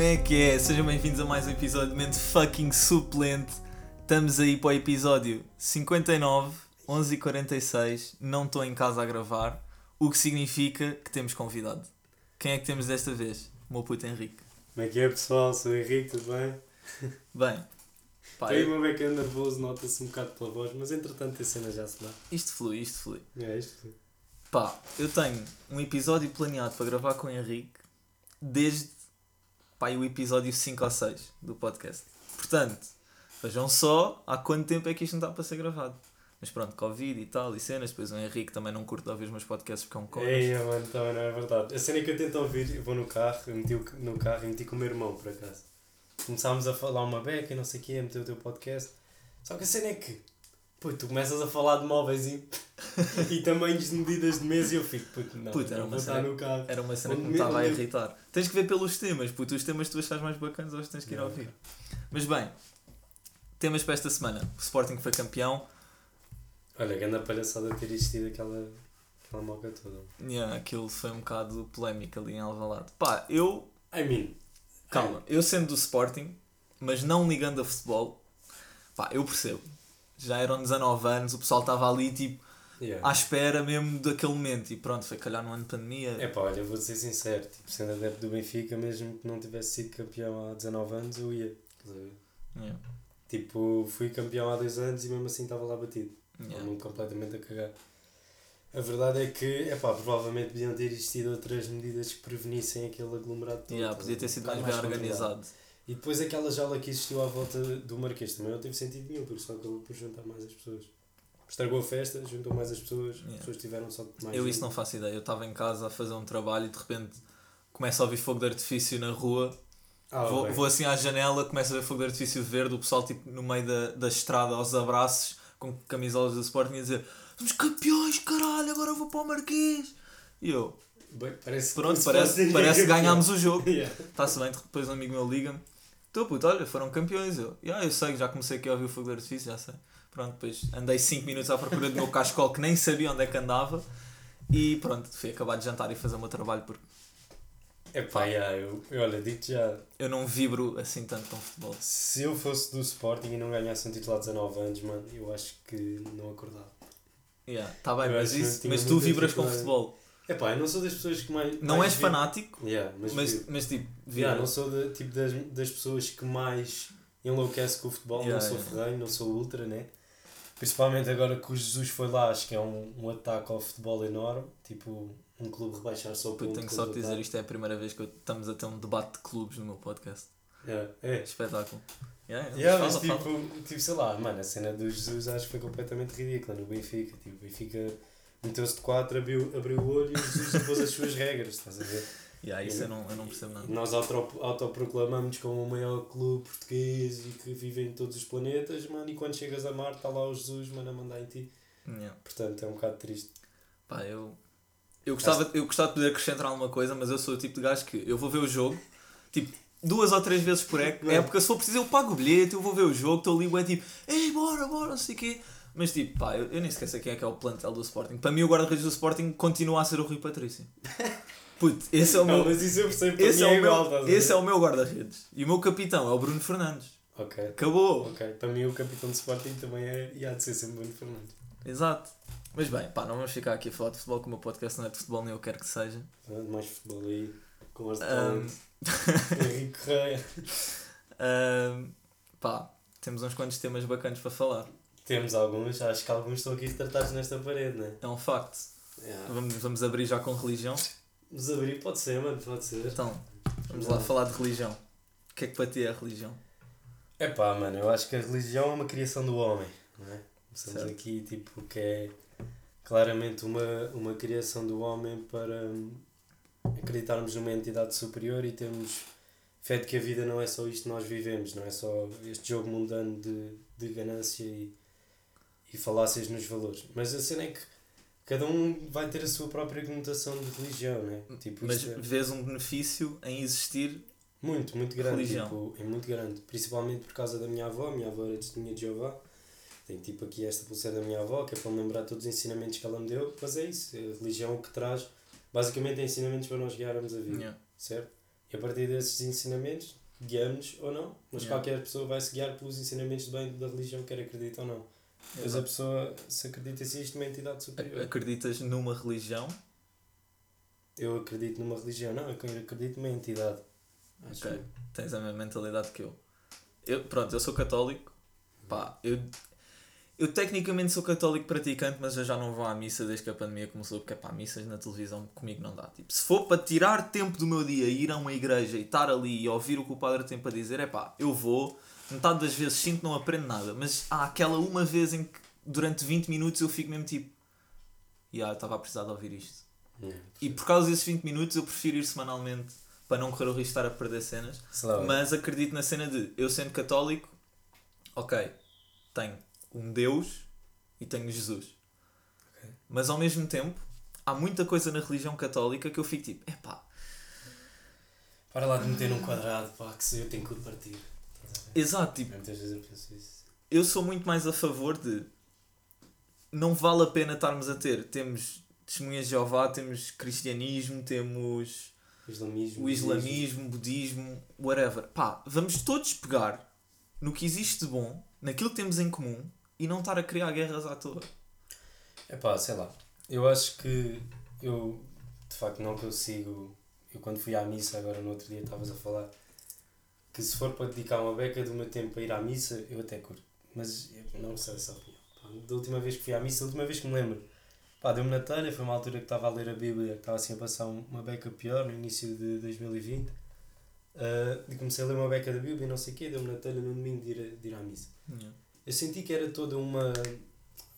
Como é que é? Sejam bem-vindos a mais um episódio de Mente Fucking Suplente. Estamos aí para o episódio 59, 11h46. Não estou em casa a gravar, o que significa que temos convidado. Quem é que temos desta vez? O meu puto Henrique. Como é que é pessoal? Sou o Henrique, tudo bem? Bem, pá, Tenho uma beca nervoso, nota-se um bocado pela voz, mas entretanto a cena já se dá. isto flui, isto flui. É isto. Pá, eu tenho um episódio planeado para gravar com o Henrique desde aí o episódio 5 ou 6 do podcast. Portanto, vejam só há quanto tempo é que isto não está para ser gravado. Mas pronto, Covid e tal, e cenas. Depois o Henrique também não curte ouvir os meus podcasts porque é um cona. Ei, mano, também não é verdade. A cena é que eu tento ouvir, eu vou no carro, eu meti no carro e meti com o meu irmão, por acaso. Começámos a falar uma beca e não sei o quê, a meter o teu podcast. Só que a cena é que, pô, tu começas a falar de móveis e, e tamanhos de medidas de mesa e eu fico, puto, não, Puto, era não uma vou estar cena- no carro. Era uma cena que me estava a irritar. Tens que ver pelos temas, puto. Os temas que tu achas mais bacanas que tens que ir Não. ouvir. Mas bem, temas para esta semana. O Sporting foi campeão. Olha, grande palhaçada ter existido aquela, aquela moca toda. Yeah, aquilo foi um bocado polémico ali em Alvalade. Pá, eu I mean, Calma, eu sendo do Sporting, mas não ligando a futebol, pá, eu percebo. Já eram 19 anos, o pessoal estava ali tipo yeah. à espera mesmo daquele momento e pronto, foi calhar no ano de pandemia. É pá, olha, vou ser sincero, tipo, sendo adepto do Benfica, mesmo que não tivesse sido campeão há 19 anos, eu ia. Yeah, Tipo, fui campeão há 2 anos e mesmo assim estava lá batido. yeah. Estava-me completamente a cagar. A verdade é que, é pá, provavelmente podiam ter existido outras medidas que prevenissem aquele aglomerado todo. Yeah, podia ter sido bocado mais bem controlado. organizado. E depois aquela jaula que existiu à volta do Marquês também não teve sentido nenhum, porque só acabou por juntar mais as pessoas. Estragou a festa, juntou mais as pessoas, Yeah. as pessoas tiveram só mais. Eu gente. isso não faço ideia. Eu estava em casa a fazer um trabalho e de repente começo a ouvir fogo de artifício na rua. Ah, vou, bem. vou assim à janela, começo a ver fogo de artifício verde, o pessoal tipo no meio da, da estrada aos abraços com camisolas do Sporting a dizer somos campeões, caralho, agora vou para o Marquês. E eu, Bem, parece Pronto, que parece, parece que ganhámos o jogo. Yeah. Está-se bem, depois um amigo meu liga-me. Tu, puto, olha, foram campeões. Eu, "Ya, eu sei, já comecei aqui a ouvir o fogo de artifício, já sei. Pronto, depois andei 5 minutos à procura do meu cascol que nem sabia onde é que andava. E pronto, fui acabar de jantar e fazer o meu trabalho porque É pá, yeah, eu, eu, olha, digo-te já, eu não vibro assim tanto com futebol. se eu fosse do Sporting e não ganhasse um título há 19 anos, mano, eu acho que não acordava. Yeah, tá bem, Eu mas, isso, mas tu vibras com futebol. É pá, eu não sou das pessoas que mais. Não mais és vi- fanático, Yeah, mas, mas, vi- mas tipo, Yeah, vibras. não sou de, tipo das, das pessoas que mais enlouquece com o futebol, Yeah, não sou yeah. ferrenho, não sou ultra, né? Principalmente agora que o Jesus foi lá, acho que é um, um ataque ao futebol enorme, tipo um clube rebaixar só Puto, um tenho só de dizer, isto é a primeira vez que eu- estamos a ter um debate de clubes no meu podcast. Yeah, é. Espetáculo. Yeah, Yeah, mas fala. tipo, tipo, sei lá, mano, a cena do Jesus acho que foi completamente ridícula no Benfica. Tipo, o Benfica meteu-se de 4, abriu, abriu o olho e Jesus impôs as suas regras, estás a ver? Yeah, isso eu não, eu não percebo nada. Nós auto- autoproclamamos como o maior clube português e que vive em todos os planetas, mano, e quando chegas a Marte está lá o Jesus, mano, a mandar em ti. Yeah. Portanto, é um bocado triste. Pá, eu, eu, gostava, eu gostava de poder acrescentar alguma coisa, mas eu sou o tipo de gajo que eu vou ver o jogo, tipo, duas ou três vezes por época, época se for preciso eu pago o bilhete, eu vou ver o jogo, estou ali, é tipo, ei, bora, bora, não sei o quê. Mas tipo, pá, eu, eu nem sei quem é que é o plantel do Sporting. Para mim o guarda-redes do Sporting continua a ser o Rui Patrício. Puto, esse é o não, meu... mas isso eu percebo, Esse é, é, igual, meu, esse é o meu guarda-redes. E o meu capitão é o Bruno Fernandes. Ok, Acabou. ok. Para mim o capitão de Sporting também é, e há de ser sempre Bruno Fernandes. Exato. Mas bem, pá, não vamos ficar aqui a falar de futebol, que o meu podcast não é de futebol, nem eu quero que seja. Pronto, Mais futebol aí, com as de Ahm, talento. Henrique Correia. Ahm, pá, temos uns quantos temas bacanas para falar. Temos alguns, acho que alguns estão aqui tratados nesta parede, né? É um facto. Yeah. Vamos, vamos abrir já com religião. Nos abrir, pode ser, mano, pode ser. Então, vamos lá falar de religião. O que é que para ti é a religião? É pá, mano, eu acho que a religião é uma criação do homem, não é? Estamos Certo. aqui, tipo, que é claramente uma, uma criação do homem para hum, acreditarmos numa entidade superior e termos fé de que a vida não é só isto que nós vivemos, não é só este jogo mundano de, de ganância e, e falácias nos valores. Mas a cena é que cada um vai ter a sua própria conotação de religião, né? Tipo, Mas é- vês um benefício em existir. muito, muito grande. Religião. Tipo, é muito grande. Principalmente por causa da minha avó. A minha avó era testemunha de Jeová. Tenho tipo aqui esta pulseira da minha avó, que é para me lembrar todos os ensinamentos que ela me deu. Mas é isso. A religião que traz, basicamente, é ensinamentos para nós guiarmos a vida. Yeah. Certo? E a partir desses ensinamentos, guiamos ou não, mas Yeah. qualquer pessoa vai se guiar pelos ensinamentos bem da religião, quer acredita ou não. Mas a pessoa, se acredita se isto, uma entidade superior. Acreditas numa religião? Eu acredito numa religião, não, eu acredito numa entidade. Ok. eu. Tens a mesma mentalidade que eu. eu. Pronto, eu sou católico. Pá, eu, eu tecnicamente sou católico praticante, mas eu já não vou à missa desde que a pandemia começou, porque pá, missas na televisão comigo não dá. Tipo, se for para tirar tempo do meu dia, ir a uma igreja e estar ali e ouvir o que o padre tem para dizer, é pá, eu vou. Metade das vezes sinto que não aprendo nada, mas há aquela uma vez em que durante 20 minutos eu fico mesmo tipo, e eu estava a precisar de ouvir isto. Yeah. E por causa desses 20 minutos eu prefiro ir semanalmente para não correr o risco de estar a perder cenas. Mas acredito na cena de eu sendo católico, ok, tenho um Deus e tenho Jesus. Ok. Mas ao mesmo tempo, há muita coisa na religião católica que eu fico tipo, epá, Para lá de meter num quadrado, pá, que se eu tenho que o partir. Exato, tipo, Muitas vezes eu penso isso. eu sou muito mais a favor de não vale a pena estarmos a ter. Temos testemunhas de Jeová, temos cristianismo, temos O islamismo. o islamismo, budismo, whatever. Pá, vamos todos pegar no que existe de bom, naquilo que temos em comum e não estar a criar guerras à toa. É pá, sei lá. Eu acho que eu de facto não consigo. Eu quando fui à missa, agora no outro dia estavas a falar que se for para dedicar uma beca do meu tempo a ir à missa, eu até curto. Mas eu não sei essa opinião. Pá, Da última vez que fui à missa, da última vez que me lembro, pá, deu-me na telha, foi uma altura que estava a ler a Bíblia, que estava assim a passar um- uma beca pior no início de 2020. Ah, e comecei a ler uma beca da Bíblia e não sei o quê, deu-me na telha no domingo de ir, a- de ir à missa. Eu senti que era toda uma,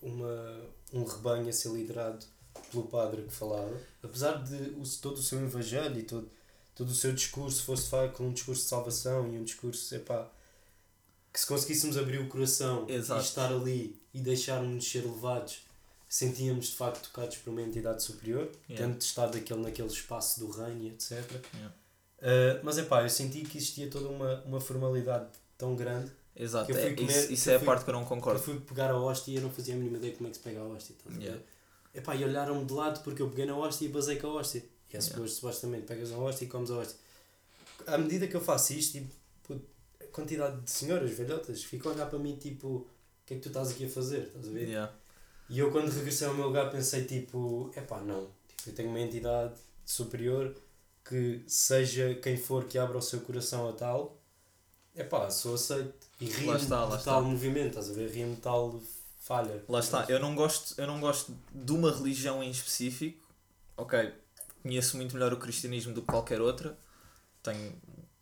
uma um rebanho a ser liderado pelo padre que falava, apesar de o, todo o seu evangelho e todo, todo o seu discurso fosse de facto um discurso de salvação e um discurso, epá, que se conseguíssemos abrir o coração Exato. e estar ali e deixarmos-nos ser levados, sentíamos de facto tocados por uma entidade superior, Yeah. tendo estado daquele, naquele espaço do reino e etc. Yeah. Uh, mas é pá, eu senti que existia toda uma, uma formalidade tão grande Exato, eu é, comer- isso, isso é eu a fui- parte que eu não eu concordo. fui pegar a hóstia e eu não fazia a mínima ideia como é que se pega a hóstia. ver? Yeah. Epá, e olharam-me de lado porque eu peguei na hóstia e basei com a hóstia. E é Yeah. supostamente, pegas a hóstia e comes a hóstia. À medida que eu faço isto, tipo, a quantidade de senhoras, velhotas, ficam a olhar para mim tipo, o que é que tu estás aqui a fazer? Estás a ver? Yeah. E eu quando regressei ao meu lugar pensei tipo, epá, não. Tipo, eu tenho uma entidade superior que seja quem for que abra o seu coração a tal, epá, sou aceito. E rio-me Lá está, lá está. tal movimento, estás a ver? De tal falha. Lá está, eu não gosto, eu não gosto de uma religião em específico. Ok, conheço muito melhor o cristianismo do que qualquer outra. Tenho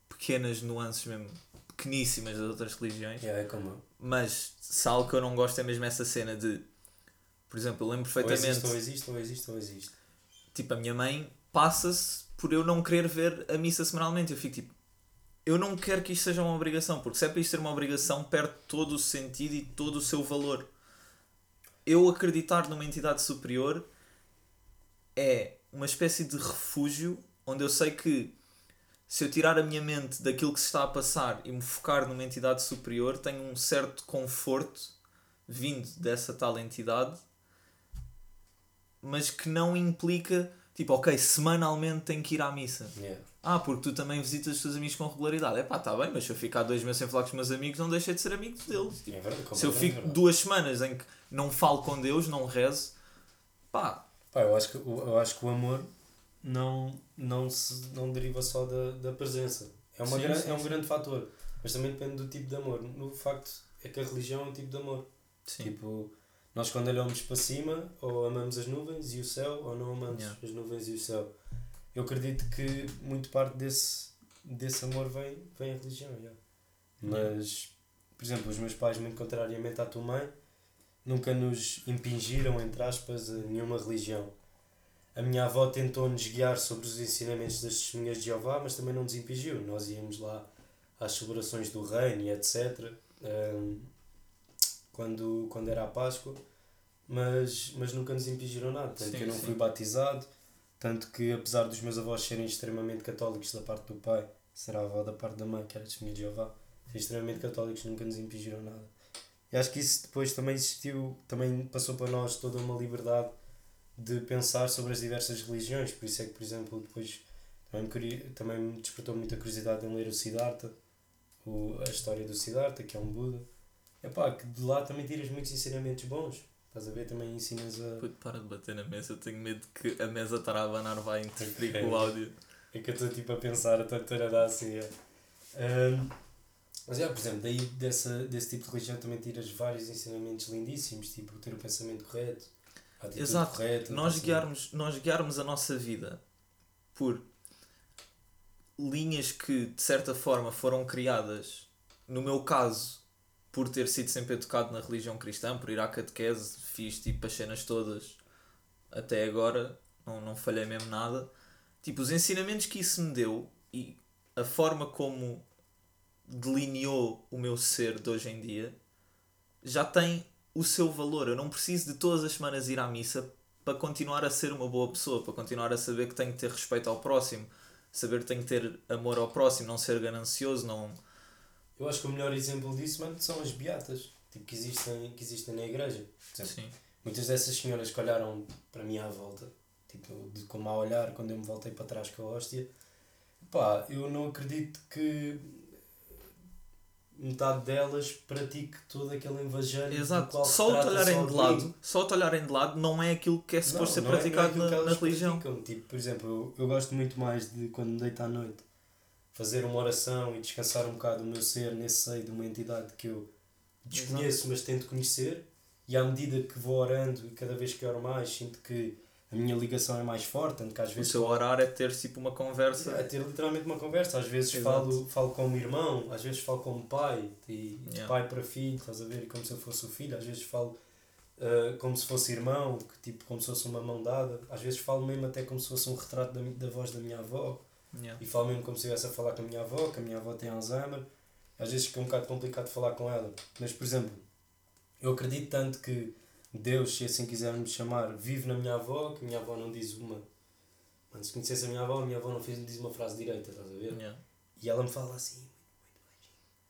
pequenas nuances mesmo pequeníssimas das outras religiões. Yeah, é como. Mas se algo que eu não gosto é mesmo essa cena de. Por exemplo, eu lembro Ou perfeitamente. existe, ou existe, ou existe, ou existe. Tipo, a minha mãe passa-se por eu não querer ver a missa semanalmente. Eu fico tipo, eu não quero que isto seja uma obrigação, porque se é para isto ser uma obrigação, perde todo o sentido e todo o seu valor. Eu acreditar numa entidade superior é uma espécie de refúgio onde eu sei que se eu tirar a minha mente daquilo que se está a passar e me focar numa entidade superior, tenho um certo conforto vindo dessa tal entidade, mas que não implica, tipo, ok, semanalmente tenho que ir à missa. Yeah. Ah, porque tu também visitas os teus amigos com regularidade. É pá, está bem, mas se eu ficar dois meses sem falar com os meus amigos, não deixei de ser amigo deles. É verdade, se eu fico verdade. duas semanas em que não falo com Deus, não rezo, pá, Pá, eu acho que, o- eu acho que o amor não, não, se, não deriva só da, da presença. É, uma Sim, gran, sim, é um sim. grande fator, mas também depende do tipo de amor. No facto é que a religião é um tipo de amor. sim. Tipo, nós quando olhamos para cima, ou amamos as nuvens e o céu, ou não amamos Yeah. as nuvens e o céu. Eu acredito que muito parte desse, desse amor vem, vem a religião. yeah. Mas, por exemplo, os meus pais, muito contrariamente à tua mãe, nunca nos impingiram, entre aspas, a nenhuma religião. A minha avó tentou-nos guiar sobre os ensinamentos das testemunhas de Jeová, mas também não nos impingiu. Nós íamos lá às celebrações do reino e etc. hum, quando, quando era a Páscoa, mas, mas nunca nos impingiram nada. Tanto Sim, que eu não sim. fui batizado, tanto que apesar dos meus avós serem extremamente católicos da parte do pai, será a avó da parte da mãe, que era testemunha de Jeová, extremamente católicos, nunca nos impingiram nada. E acho que isso depois também existiu, também passou para nós toda uma liberdade de pensar sobre as diversas religiões. Por isso é que, por exemplo, depois Também me, queria, também me despertou muita curiosidade em ler o Siddhartha, o, a história do Siddhartha, que é um Buda. Epá, que de lá também tiras muitos ensinamentos bons. Estás a ver? Também ensinas a. Puto, para de bater na mesa, eu tenho medo que a mesa estar a abanar vai interferir com o áudio. É que eu estou tipo a pensar, a estou a dar assim. É. Ahm, mas é, por exemplo, daí dessa, desse tipo de religião também tiras vários ensinamentos lindíssimos, tipo ter o pensamento correto, a atitude Exato. correta. Nós estás a ver? guiarmos, nós guiarmos a nossa vida por linhas que de certa forma foram criadas, no meu caso, por ter sido sempre educado na religião cristã, por ir à catequese, fiz tipo as cenas todas até agora, não, não falhei mesmo nada. Tipo, os ensinamentos que isso me deu e a forma como delineou o meu ser de hoje em dia já tem o seu valor. Eu não preciso de todas as semanas ir à missa para continuar a ser uma boa pessoa, para continuar a saber que tenho que ter respeito ao próximo, saber que tenho que ter amor ao próximo, não ser ganancioso, não. Eu acho que o melhor exemplo disso, mano, são as beatas tipo, que, existem, que existem na igreja. Exemplo, Sim. Muitas dessas senhoras que olharam para mim à volta, tipo, de como a olhar quando eu me voltei para trás com a hóstia, pá, eu não acredito que metade delas pratique todo aquele evangelho Exato. Só o só de lado, só o olharem de lado não é aquilo que é suposto ser não é- não é praticado aquilo que na, na religião. Tipo, por exemplo, eu, eu gosto muito mais de quando me deito à noite fazer uma oração e descansar um bocado o meu ser nesse seio de uma entidade que eu desconheço, mas tento conhecer. E à medida que vou orando e cada vez que oro mais, sinto que a minha ligação é mais forte, tanto que às O vezes seu orar é ter tipo uma conversa. é ter literalmente uma conversa. Às vezes Exato. falo, falo como irmão, às vezes falo como pai, e de Yeah. pai para filho, estás a ver? Como se eu fosse o filho. Às vezes falo ah, como se fosse irmão, que, tipo, como se fosse uma mão dada. Às vezes falo mesmo até como se fosse um retrato da, da voz da minha avó. Yeah. E falo mesmo como se estivesse a falar com a minha avó, que a minha avó tem Alzheimer. Às vezes fica um bocado complicado falar com ela. Mas, por exemplo, eu acredito tanto que Deus, se assim quisermos chamar, vive na minha avó, que a minha avó não diz uma. Mano, se conhecesse a minha avó, a minha avó não fez, diz uma frase direita, estás a ver? Yeah. E ela me fala assim.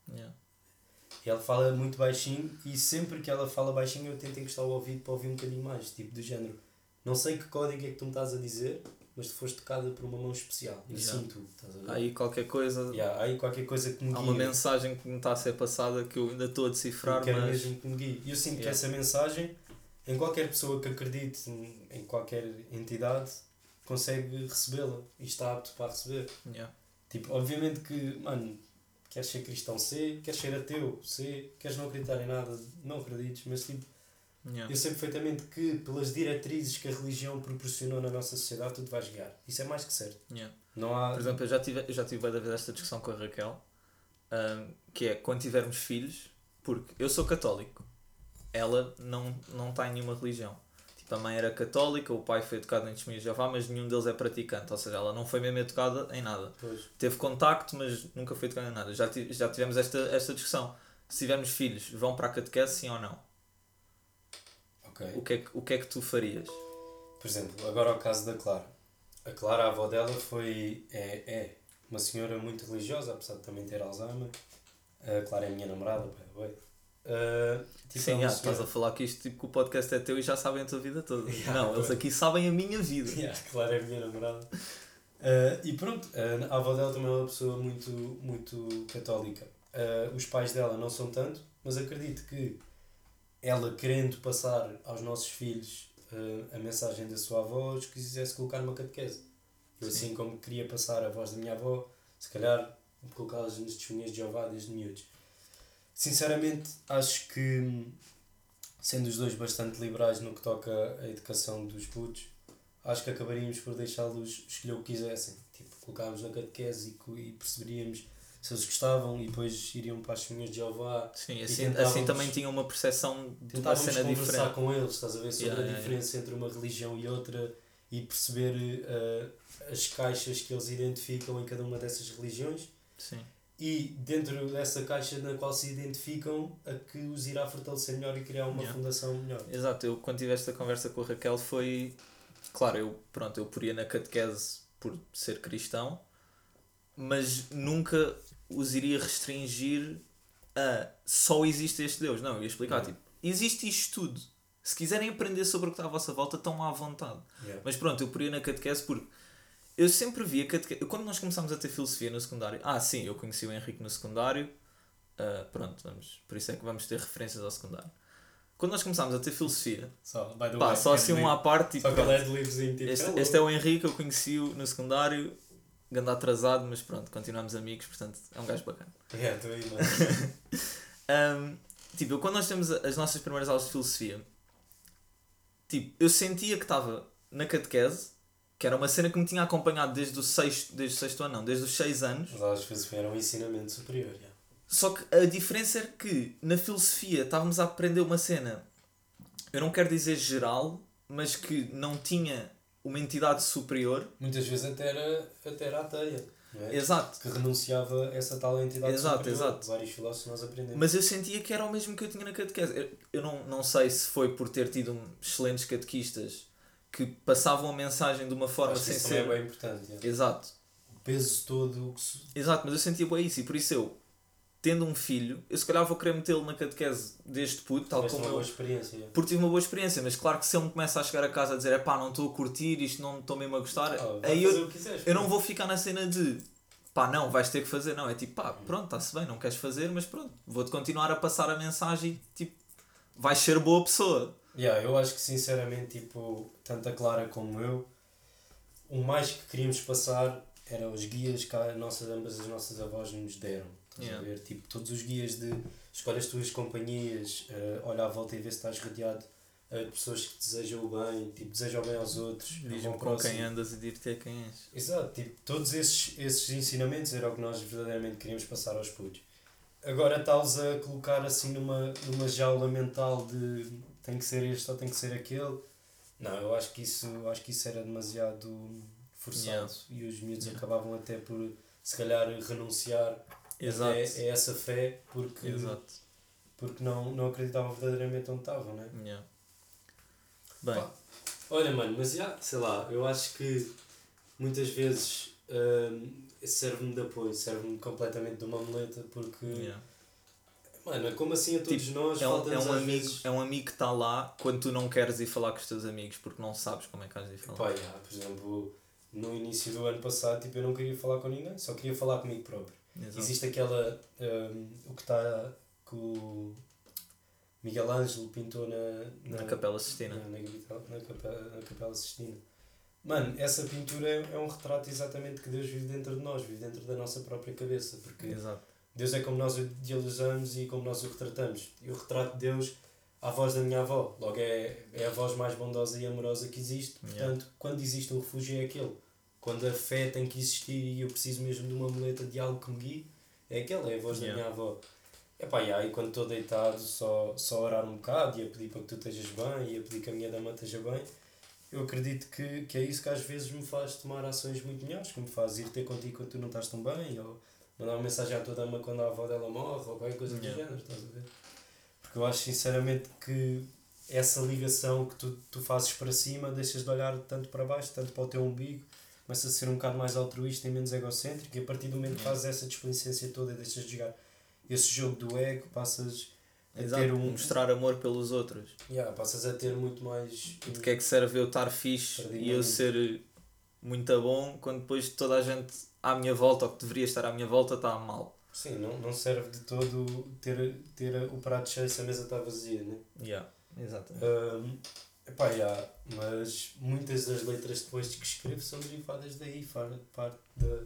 Yeah. E ela fala muito baixinho e sempre que ela fala baixinho eu tento encostar o ouvido para ouvir um bocadinho mais, tipo do género. Não sei que código é que tu me estás a dizer, mas tu foste tocada por uma mão especial. E Yeah. ver? Há aí qualquer coisa, Yeah, há aí qualquer coisa que me há uma mensagem que me está a ser passada que eu ainda estou a Eu decifrar, quero mas. mesmo que me guie. E eu sinto que Yeah. essa mensagem, em qualquer pessoa que acredite em- qualquer entidade, consegue recebê-la e está apto para receber. Yeah. Tipo, obviamente que, mano, queres ser cristão, C, queres ser ateu, C, queres não acreditar em nada, não acredites, mas tipo, Yeah. eu sei perfeitamente que pelas diretrizes que a religião proporcionou na nossa sociedade, tu te vais guiar. Isso é mais que certo. Yeah. Não há. Por exemplo, eu já tive, eu já tive da vez esta discussão com a Raquel, ahm, que é quando tivermos filhos, porque eu sou católico, ela não não está em nenhuma religião. Tipo, a mãe era católica, o pai foi educado em testemunhas de Jeová, mas nenhum deles é praticante, ou seja, ela não foi mesmo educada em nada. Pois. Teve contacto, mas nunca foi educada em nada. Já, já tivemos esta, esta discussão. Se tivermos filhos, vão para a catequese, sim ou não? Ok. O que é que, o que, é que tu farias? Por exemplo, agora ao caso da Clara. A Clara, a avó dela, foi. É, é uma senhora muito religiosa, apesar de também ter Alzheimer. A Clara é a minha namorada, by the. Uh, tipo, é Sim, uma ah, estás a falar que isto tipo, que o podcast é teu e já sabem a tua vida toda. Yeah, não, eles aqui sabem a minha vida. Yeah, é a minha namorada. Uh, e pronto, uh, a avó dela também é uma pessoa muito, muito católica. Os pais dela não são tanto, mas acredito que ela, querendo passar aos nossos filhos uh, a mensagem da sua avó, quisesse colocar numa catequese. Eu, Sim. assim como queria passar a voz da minha avó, se calhar colocá-las nos testemunhas de Jeová desde miúdos. Sinceramente, acho que, sendo os dois bastante liberais no que toca à educação dos putos, acho que acabaríamos por deixá-los escolher o que quisessem. Tipo, colocávamos na catequese e, e perceberíamos se eles gostavam e depois iriam para as testemunhas de Jeová. Sim, assim, assim também tinha uma percepção de uma cena conversar diferente. com eles, estás a ver, sobre Yeah, a yeah, diferença entre uma religião e outra e perceber eh, as caixas que eles identificam em cada uma dessas religiões Sim. e dentro dessa caixa na qual se identificam a que os irá fortalecer melhor e criar uma Yeah. fundação melhor. Exato, eu quando tive esta conversa com a Raquel foi. Claro, eu, pronto, eu poria na catequese por ser cristão, mas nunca os iria restringir a só existe este Deus. Não, eu ia explicar, tipo, existe isto tudo. Se quiserem aprender sobre o que está à vossa volta, estão à vontade. Yeah. Mas pronto, eu poria na catequese porque eu sempre via catequese. Quando nós começámos a ter filosofia no secundário, ah, sim, eu conheci o Henrique no secundário, ah, pronto, vamos, por isso é que vamos ter referências ao secundário. Quando nós começámos a ter filosofia, Só, pá, way, só assim de um à parte, tipo, Só que ele é de tipo. Este, este é o Henrique, eu conheci-o no secundário, ganda atrasado, mas pronto, continuamos amigos, portanto é um gajo bacana. É, estou aí, mano. Um, tipo, quando nós temos as nossas primeiras aulas de filosofia, tipo, eu sentia que estava na catequese, que era uma cena que me tinha acompanhado desde o sexto, desde o sexto ano, não, desde os seis anos. As aulas de filosofia eram um ensinamento superior. já. Só que a diferença era que na filosofia estávamos a aprender uma cena, eu não quero dizer geral, mas que não tinha uma entidade superior. Muitas vezes até era, até era ateia. É? Exato. Que renunciava a essa tal entidade Exato, superior. exato. Vários filósofos nós aprendemos. Mas eu sentia que era o mesmo que eu tinha na catequese. Eu, eu não, não sei se foi por ter tido excelentes catequistas que passavam a mensagem de uma forma Acho sem isso ser. é bem importante. já. Exato. O peso todo que se- Exato, mas eu sentia bem isso e por isso eu, tendo um filho, eu se calhar vou querer metê-lo na catequese desde puto, tal tiveste como uma eu. boa experiência. Porque tive uma boa experiência, mas claro que se ele me começa a chegar a casa a dizer é pá, não estou a curtir, isto não estou mesmo a gostar, Ah, aí eu, quiseres, eu não vou ficar na cena de pá, não, vais ter que fazer, não, é tipo pá, pronto, está-se bem, não queres fazer, mas pronto, vou-te continuar a passar a mensagem e tipo, vais ser boa pessoa. Yeah, eu acho que sinceramente, tipo, tanto a Clara como eu, o mais que queríamos passar eram os guias que a nossa, ambas as nossas avós nos deram. Estás Yeah. a ver? Tipo, todos os guias de escolhe as tuas companhias, eh, olha à volta e vê se estás rodeado eh, de pessoas que desejam o bem, tipo, desejam o bem aos outros. Diz-me com quem andas e dir-te a quem és. Exato, tipo, todos esses, esses ensinamentos era o que nós verdadeiramente queríamos passar aos putos. Agora está-os a colocar assim numa, numa jaula mental de tem que ser este ou tem que ser aquele. Não, eu acho que isso, acho que isso era demasiado forçado Yeah. e os miúdos Yeah. acabavam até por se calhar renunciar Exato. a, a essa fé porque, Exato. porque não, não acreditavam verdadeiramente onde estavam, né? Yeah. Bem, Pá, Olha, mano, mas já, sei lá, eu acho que muitas vezes hum, serve-me de apoio, serve-me completamente de uma muleta, porque, yeah. mano, é como assim a todos nós, é, um, é, um amigo, vezes. é um amigo que está lá quando tu não queres ir falar com os teus amigos porque não sabes como é que de ir falar. Pá, já, por exemplo, no início do ano passado, tipo, eu não queria falar com ninguém, só queria falar comigo próprio. Exato. Existe aquela, hum, o que está, que o Miguel Ângelo pintou na, Na Capela Sistina. Na, na, na, capela, na Capela Sistina. Mano, essa pintura é, é um retrato exatamente que Deus vive dentro de nós, vive dentro da nossa própria cabeça, porque Exato. Deus é como nós o idealizamos e como nós o retratamos. E o retrato de Deus à voz da minha avó, logo é, é a voz mais bondosa e amorosa que existe, Yeah. portanto, quando existe um refúgio é aquele. Quando a fé tem que existir e eu preciso mesmo de uma muleta de algo que me guie, é aquela, é a voz Yeah. da minha avó. Epá, e quando estou deitado só, só orar um bocado e a pedir para que tu estejas bem e a pedir que a minha dama esteja bem, eu acredito que, que é isso que às vezes me faz tomar ações muito melhores, que me faz ir ter contigo quando tu não estás tão bem, ou mandar uma mensagem à tua dama quando a avó dela morre, ou qualquer coisa Yeah. do género, estás a ver? Porque eu acho sinceramente que essa ligação que tu, tu fazes para cima, deixas de olhar tanto para baixo, tanto para o teu umbigo, começa a ser um bocado mais altruísta e menos egocêntrico, e a partir do momento que fazes essa displicência toda e deixas de jogar esse jogo do ego, passas a Exato. ter um. Mostrar amor pelos outros. Yeah, passas a ter muito mais. De que é que serve eu estar fixe e eu muito. ser muito bom quando depois toda a gente à minha volta, ou que deveria estar à minha volta, está mal. Sim, não, não serve de todo ter, ter o prato cheio se a mesa está vazia, né? Yeah. Exato. Um, epá, yeah, mas muitas das letras depois de que escrevo são derivadas daí, parte da,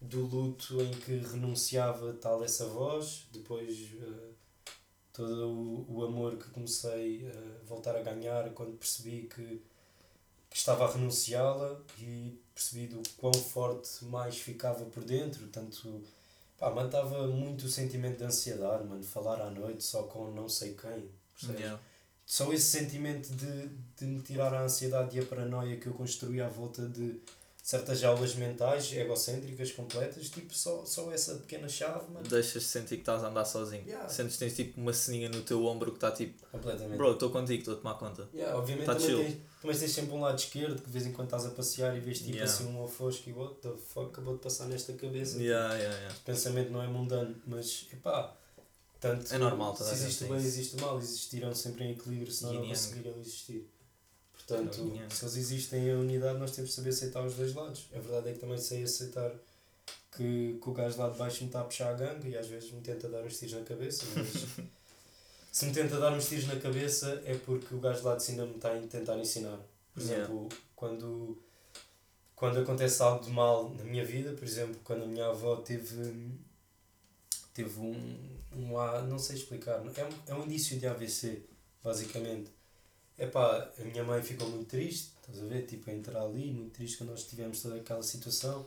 do luto em que renunciava tal essa voz, depois uh, todo o, o amor que comecei a voltar a ganhar quando percebi que, que estava a renunciá-la e percebi do quão forte mais ficava por dentro, tanto pá, mantava muito o sentimento de ansiedade, mano, falar à noite só com não sei quem, percebes? Yeah. Só esse sentimento de, de me tirar a ansiedade e a paranoia que eu construí à volta de certas jaulas mentais egocêntricas completas, tipo, só, só essa pequena chave, mano. Deixas de sentir que estás a andar sozinho. Yeah. Sentes que tens tipo uma ceninha no teu ombro que está tipo, Completamente. bro, estou contigo, estou a tomar conta. Yeah, obviamente Tá também, tens, também tens sempre um lado esquerdo que de vez em quando estás a passear e vês tipo Yeah. assim um ofosco e what the fuck acabou de passar nesta cabeça. Yeah, yeah, yeah. O pensamento não é mundano, mas epá, tanto É normal, toda se existe o bem existe o mal, existirão sempre em equilíbrio, senão Yin não conseguirão existir. Portanto, yeah. se eles existem em unidade, nós temos de saber aceitar os dois lados. A verdade é que também sei aceitar que, que o gajo lá de baixo me está a puxar a ganga e às vezes me tenta dar uns tiros na cabeça, mas se me tenta dar uns tiros na cabeça é porque o gajo lá de cima me está a tentar ensinar. Por Yeah. exemplo, quando, quando acontece algo de mal na minha vida, por exemplo, quando a minha avó teve, teve um, um A, não sei explicar, é um, é um indício de AVC, basicamente. Epá, a minha mãe ficou muito triste, estás a ver? Tipo, a entrar ali, muito triste quando nós tivemos toda aquela situação.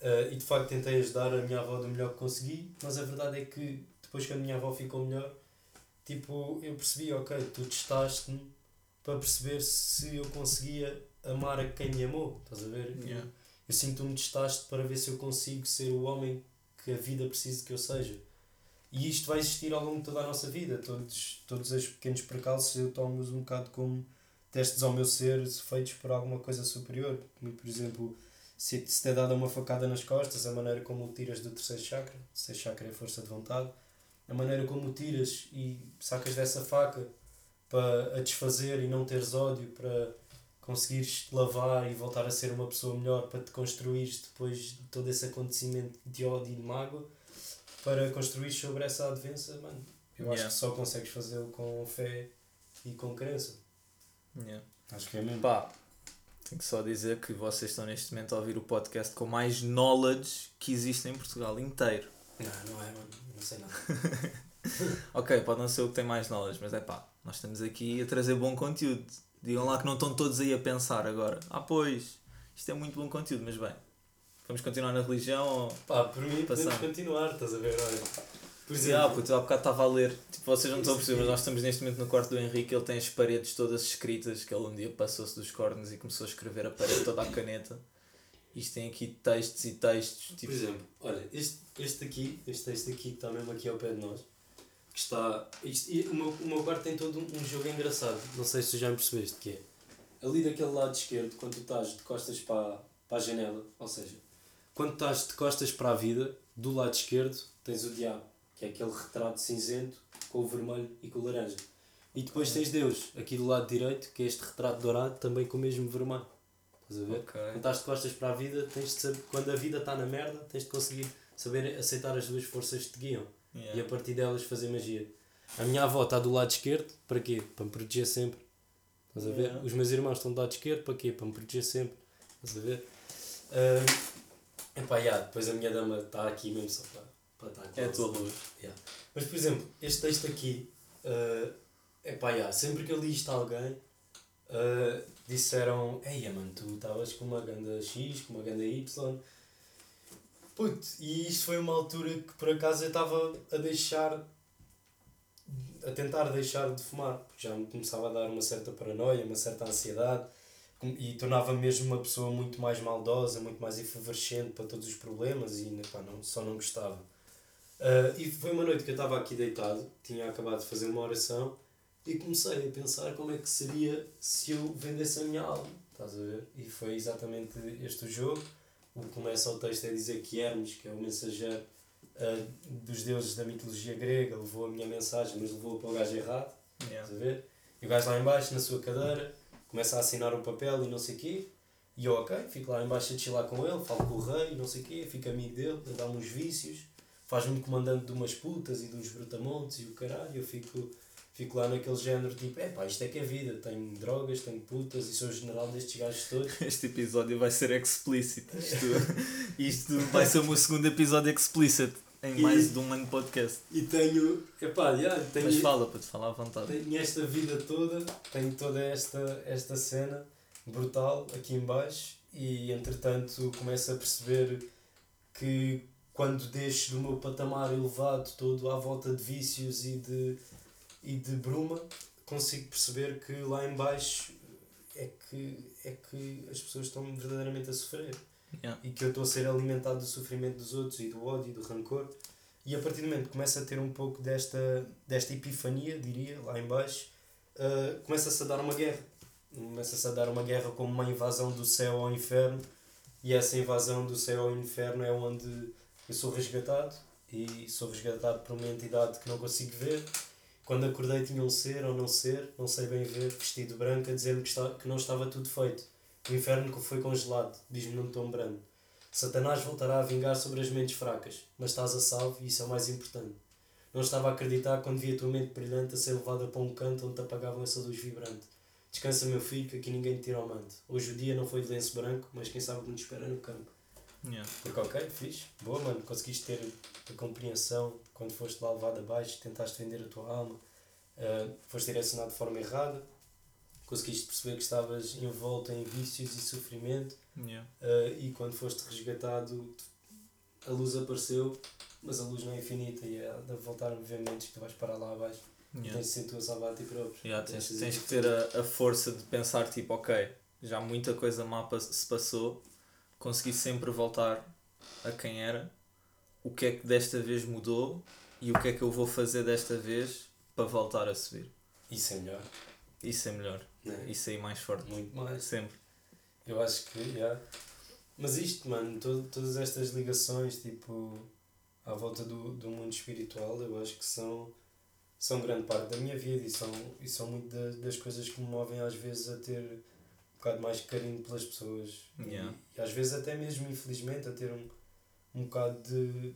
Uh, e de facto tentei ajudar a minha avó do melhor que consegui, mas a verdade é que depois que a minha avó ficou melhor, tipo, eu percebi, ok, tu testaste-me para perceber se eu conseguia amar a quem me amou, estás a ver? Yeah. Eu sinto que tu me testaste para ver se eu consigo ser o homem que a vida precisa que eu seja. E isto vai existir ao longo de toda a nossa vida. Todos, todos os pequenos percalços eu tomo-os um bocado como testes ao meu ser feitos por alguma coisa superior. Por exemplo, se se te é dada uma facada nas costas, a maneira como o tiras do terceiro chakra, o terceiro chakra é força de vontade, a maneira como o tiras e sacas dessa faca para a desfazer e não teres ódio, para conseguires lavar e voltar a ser uma pessoa melhor, para te construires depois de todo esse acontecimento de ódio e de mágoa, para construir sobre essa advença, mano. Eu acho Yeah. que só consegues fazê-lo com fé e com crença. Yeah. Acho que é mesmo. Pá, tenho que só dizer que vocês estão neste momento a ouvir o podcast com mais knowledge que existe em Portugal inteiro. Não, não é, mano. Não sei nada. Ok, pode não ser o que tem mais knowledge, mas é pá, nós estamos aqui a trazer bom conteúdo. Digam lá que não estão todos aí a pensar agora. Ah, pois, isto é muito bom conteúdo, mas bem, vamos continuar na religião ou. Pá, por mim podemos continuar, estás a ver? Olha. Por Ah, exemplo, puto, há bocado estava a ler. Tipo, vocês não estão a perceber, mas nós estamos neste momento no quarto do Henrique. Ele tem as paredes todas escritas. Que ele um dia passou-se dos cornos e começou a escrever a parede toda à caneta. Isto tem aqui textos e textos. por Tipo, exemplo, olha, este, este aqui, este texto aqui que está mesmo aqui ao pé de nós, que está. Isto, e o, meu, o meu quarto tem todo um, um jogo engraçado. Não sei se tu já me percebeste que é. Ali daquele lado esquerdo, quando tu estás de costas para, para a janela, ou seja, quando estás de costas para a vida, do lado esquerdo tens o diabo, que é aquele retrato cinzento com o vermelho e com o laranja. E depois tens Deus, aqui do lado direito, que é este retrato dourado, também com o mesmo vermelho. Estás a ver? ok. Quando estás de costas para a vida, tens de saber, quando a vida está na merda, tens de conseguir saber aceitar as duas forças que te guiam e a Yeah. partir delas fazer magia. A minha avó está do lado esquerdo, para quê? Para me proteger sempre. Estás a ver? Yeah. Os meus irmãos estão do lado esquerdo, para quê? Para me proteger sempre. Estás a ver? Um, epá, yeah, depois a minha dama está aqui mesmo só para, para estar aqui. É a tua luz. Yeah. Mas, por exemplo, este texto aqui, uh, epá, yeah, sempre que eu li isto a alguém, uh, disseram: Ei, mano, tu estavas com uma ganda X, com uma ganda Y. Puto, e isto foi uma altura que por acaso eu estava a deixar, a tentar deixar de fumar, porque já me começava a dar uma certa paranoia, uma certa ansiedade e tornava-me mesmo uma pessoa muito mais maldosa, muito mais efervescente para todos os problemas e epá, não, só não gostava. Ah, e foi uma noite que eu estava aqui deitado, tinha acabado de fazer uma oração e comecei a pensar como é que seria se eu vendesse a minha alma. Estás a ver? E foi exatamente este o jogo. O que começa o texto a dizer que Hermes, que é o mensageiro ah, dos deuses da mitologia grega, levou a minha mensagem, mas levou para o gajo errado. Yeah. Estás a ver? E o gajo lá embaixo, na sua cadeira, começa a assinar o papel e não sei o quê. E eu, ok, fico lá embaixo a chilar com ele, falo com o rei e não sei o quê, fico amigo dele, ele dá-me uns vícios, faz-me comandante de umas putas e de uns brutamontes e o caralho. Eu fico, fico lá naquele género tipo, é pá, isto é que é vida, tenho drogas, tenho putas e sou o general destes gajos todos. Este episódio vai ser explicit. Isto, isto vai ser o meu segundo episódio explicit em E- mais de um ano de podcast. E tenho, epá, yeah, tenho, Mas fala, para te falar à vontade. tenho esta vida toda, tenho toda esta, esta cena brutal aqui em baixo e entretanto começo a perceber que quando deixo do meu patamar elevado todo à volta de vícios e de, e de bruma, consigo perceber que lá em baixo é que, é que as pessoas estão verdadeiramente a sofrer Yeah. e que eu estou a ser alimentado do sofrimento dos outros e do ódio e do rancor e a partir do momento que começo a ter um pouco desta, desta epifania, diria, lá em baixo, uh, começa-se a dar uma guerra. Começa-se a dar uma guerra como uma invasão do céu ao inferno e essa invasão do céu ao inferno é onde eu sou resgatado e sou resgatado por uma entidade que não consigo ver Quando acordei tinha um ser ou não ser, não sei bem ver, vestido branco, a dizer-me que, está, que não estava tudo feito. O inferno que foi congelado, diz-me num tom brando. Satanás voltará a vingar sobre as mentes fracas, mas estás a salvo e isso é o mais importante. Não estava a acreditar quando vi a tua mente brilhante a ser levada para um canto onde te apagavam essa luz vibrante. Descansa, meu filho, que aqui ninguém te tira o manto. Hoje o dia não foi de lenço branco, mas quem sabe o que nos espera no campo. Yeah. Porque, ok, fixe, boa, mano, conseguiste ter a compreensão quando foste lá levado abaixo, tentaste vender a tua alma, uh, foste direcionado de forma errada, conseguiste perceber que estavas envolto em vícios e sofrimento, Yeah. uh, e quando foste resgatado, a luz apareceu, mas a luz não é infinita e é de voltar mentes que tu vais parar lá abaixo. E Yeah. tens de ser tu a salvar a ti próprio. Yeah, tens, Tens tens que ter a, a força de pensar tipo, ok, já muita coisa má se passou, consegui sempre voltar a quem era, o que é que desta vez mudou e o que é que eu vou fazer desta vez para voltar a subir. Isso é melhor, Isso é melhor. Né? Isso aí mais forte. muito mais. Sempre. Eu acho que, yeah. Mas isto, mano, to- todas estas ligações, tipo, à volta do, do mundo espiritual, eu acho que são, são grande parte da minha vida e são, e são muito da- das coisas que me movem às vezes a ter um bocado mais carinho pelas pessoas. E- Yeah. E, às vezes até mesmo, infelizmente, a ter um, um bocado de,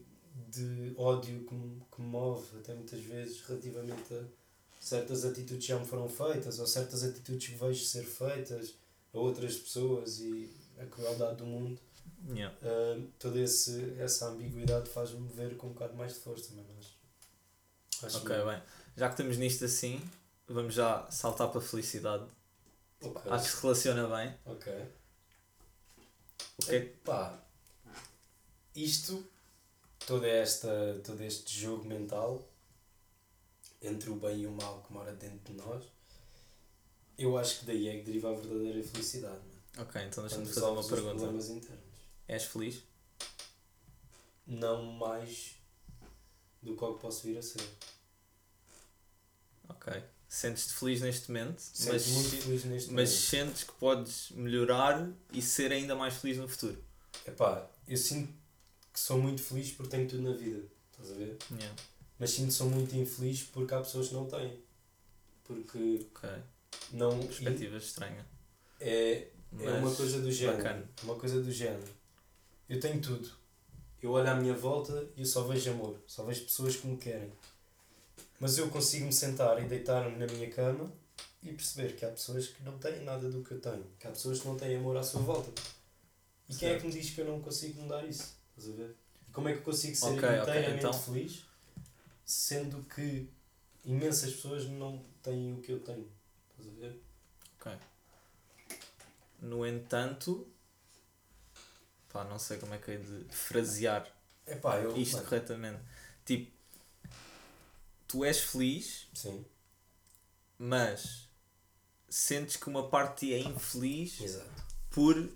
de ódio que me, que me move, até muitas vezes, relativamente a certas atitudes que já me foram feitas ou certas atitudes que vejo ser feitas a outras pessoas e a crueldade do mundo, Yeah. uh, toda esse, essa ambiguidade faz-me ver com um bocado mais de força, acho Ok, bem. Já que estamos nisto assim, vamos já saltar para a felicidade. Ok, Acho que se relaciona bem. ok. O que é que. Pá, isto, toda esta, todo este jogo mental entre o bem e o mal que mora dentro de nós, eu acho que daí é que deriva a verdadeira felicidade, mano. Ok, então deixa-me fazer uma pergunta. problemas internos. És feliz? Não mais do que o que posso vir a ser. Ok. Sentes-te feliz neste momento, Sinto mas, muito feliz neste mas momento. sentes que podes melhorar e ser ainda mais feliz no futuro. Epá, eu sinto que sou muito feliz porque tenho tudo na vida. Estás a ver? Yeah. Mas sinto que sou muito infeliz porque há pessoas que não têm. Porque Ok. não. Perspectiva estranha. É, Mas é uma coisa do género. bacana. Uma coisa do género. Eu tenho tudo. Eu olho à minha volta e eu só vejo amor. Só vejo pessoas que me querem. Mas eu consigo me sentar e deitar-me na minha cama e perceber que há pessoas que não têm nada do que eu tenho. Que há pessoas que não têm amor à sua volta. E quem é que me diz que eu não consigo mudar isso? Estás a ver? E como é que eu consigo ser Ok, ok, inteiramente então- feliz sendo que imensas pessoas não têm o que eu tenho? Estás a ver? No entanto, pá, não sei como é que é de frasear Epá, eu. isto mano, corretamente. Tipo, tu és feliz, Sim. mas sentes que uma parte é infeliz Exato. por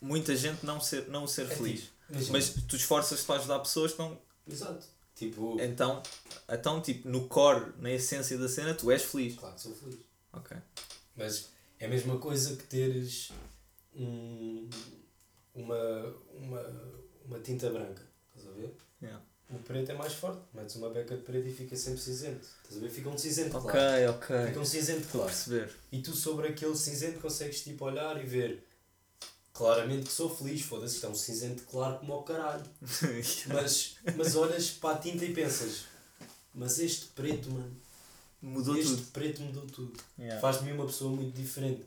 muita gente não ser, não ser É feliz. tipo. Mas tu esforças-te para ajudar pessoas que não. Exato. Tipo, Então, então, tipo, no core, na essência da cena, tu és feliz. claro que sou feliz. Ok. Mas é a mesma coisa que teres um, uma, uma, uma tinta branca. Estás a ver? Yeah. O preto é mais forte. Metes uma beca de preto e fica sempre cinzento. Estás a ver? Fica um cinzento Ok, claro. ok. Fica um cinzento claro. perceber. E tu sobre aquele cinzento consegues tipo olhar e ver claramente que sou feliz. Foda-se, isto é um cinzento claro como ao caralho. Mas, mas olhas para a tinta e pensas, mas este preto, mano, Mudou este tudo. preto mudou tudo. Yeah. Faz de mim uma pessoa muito diferente.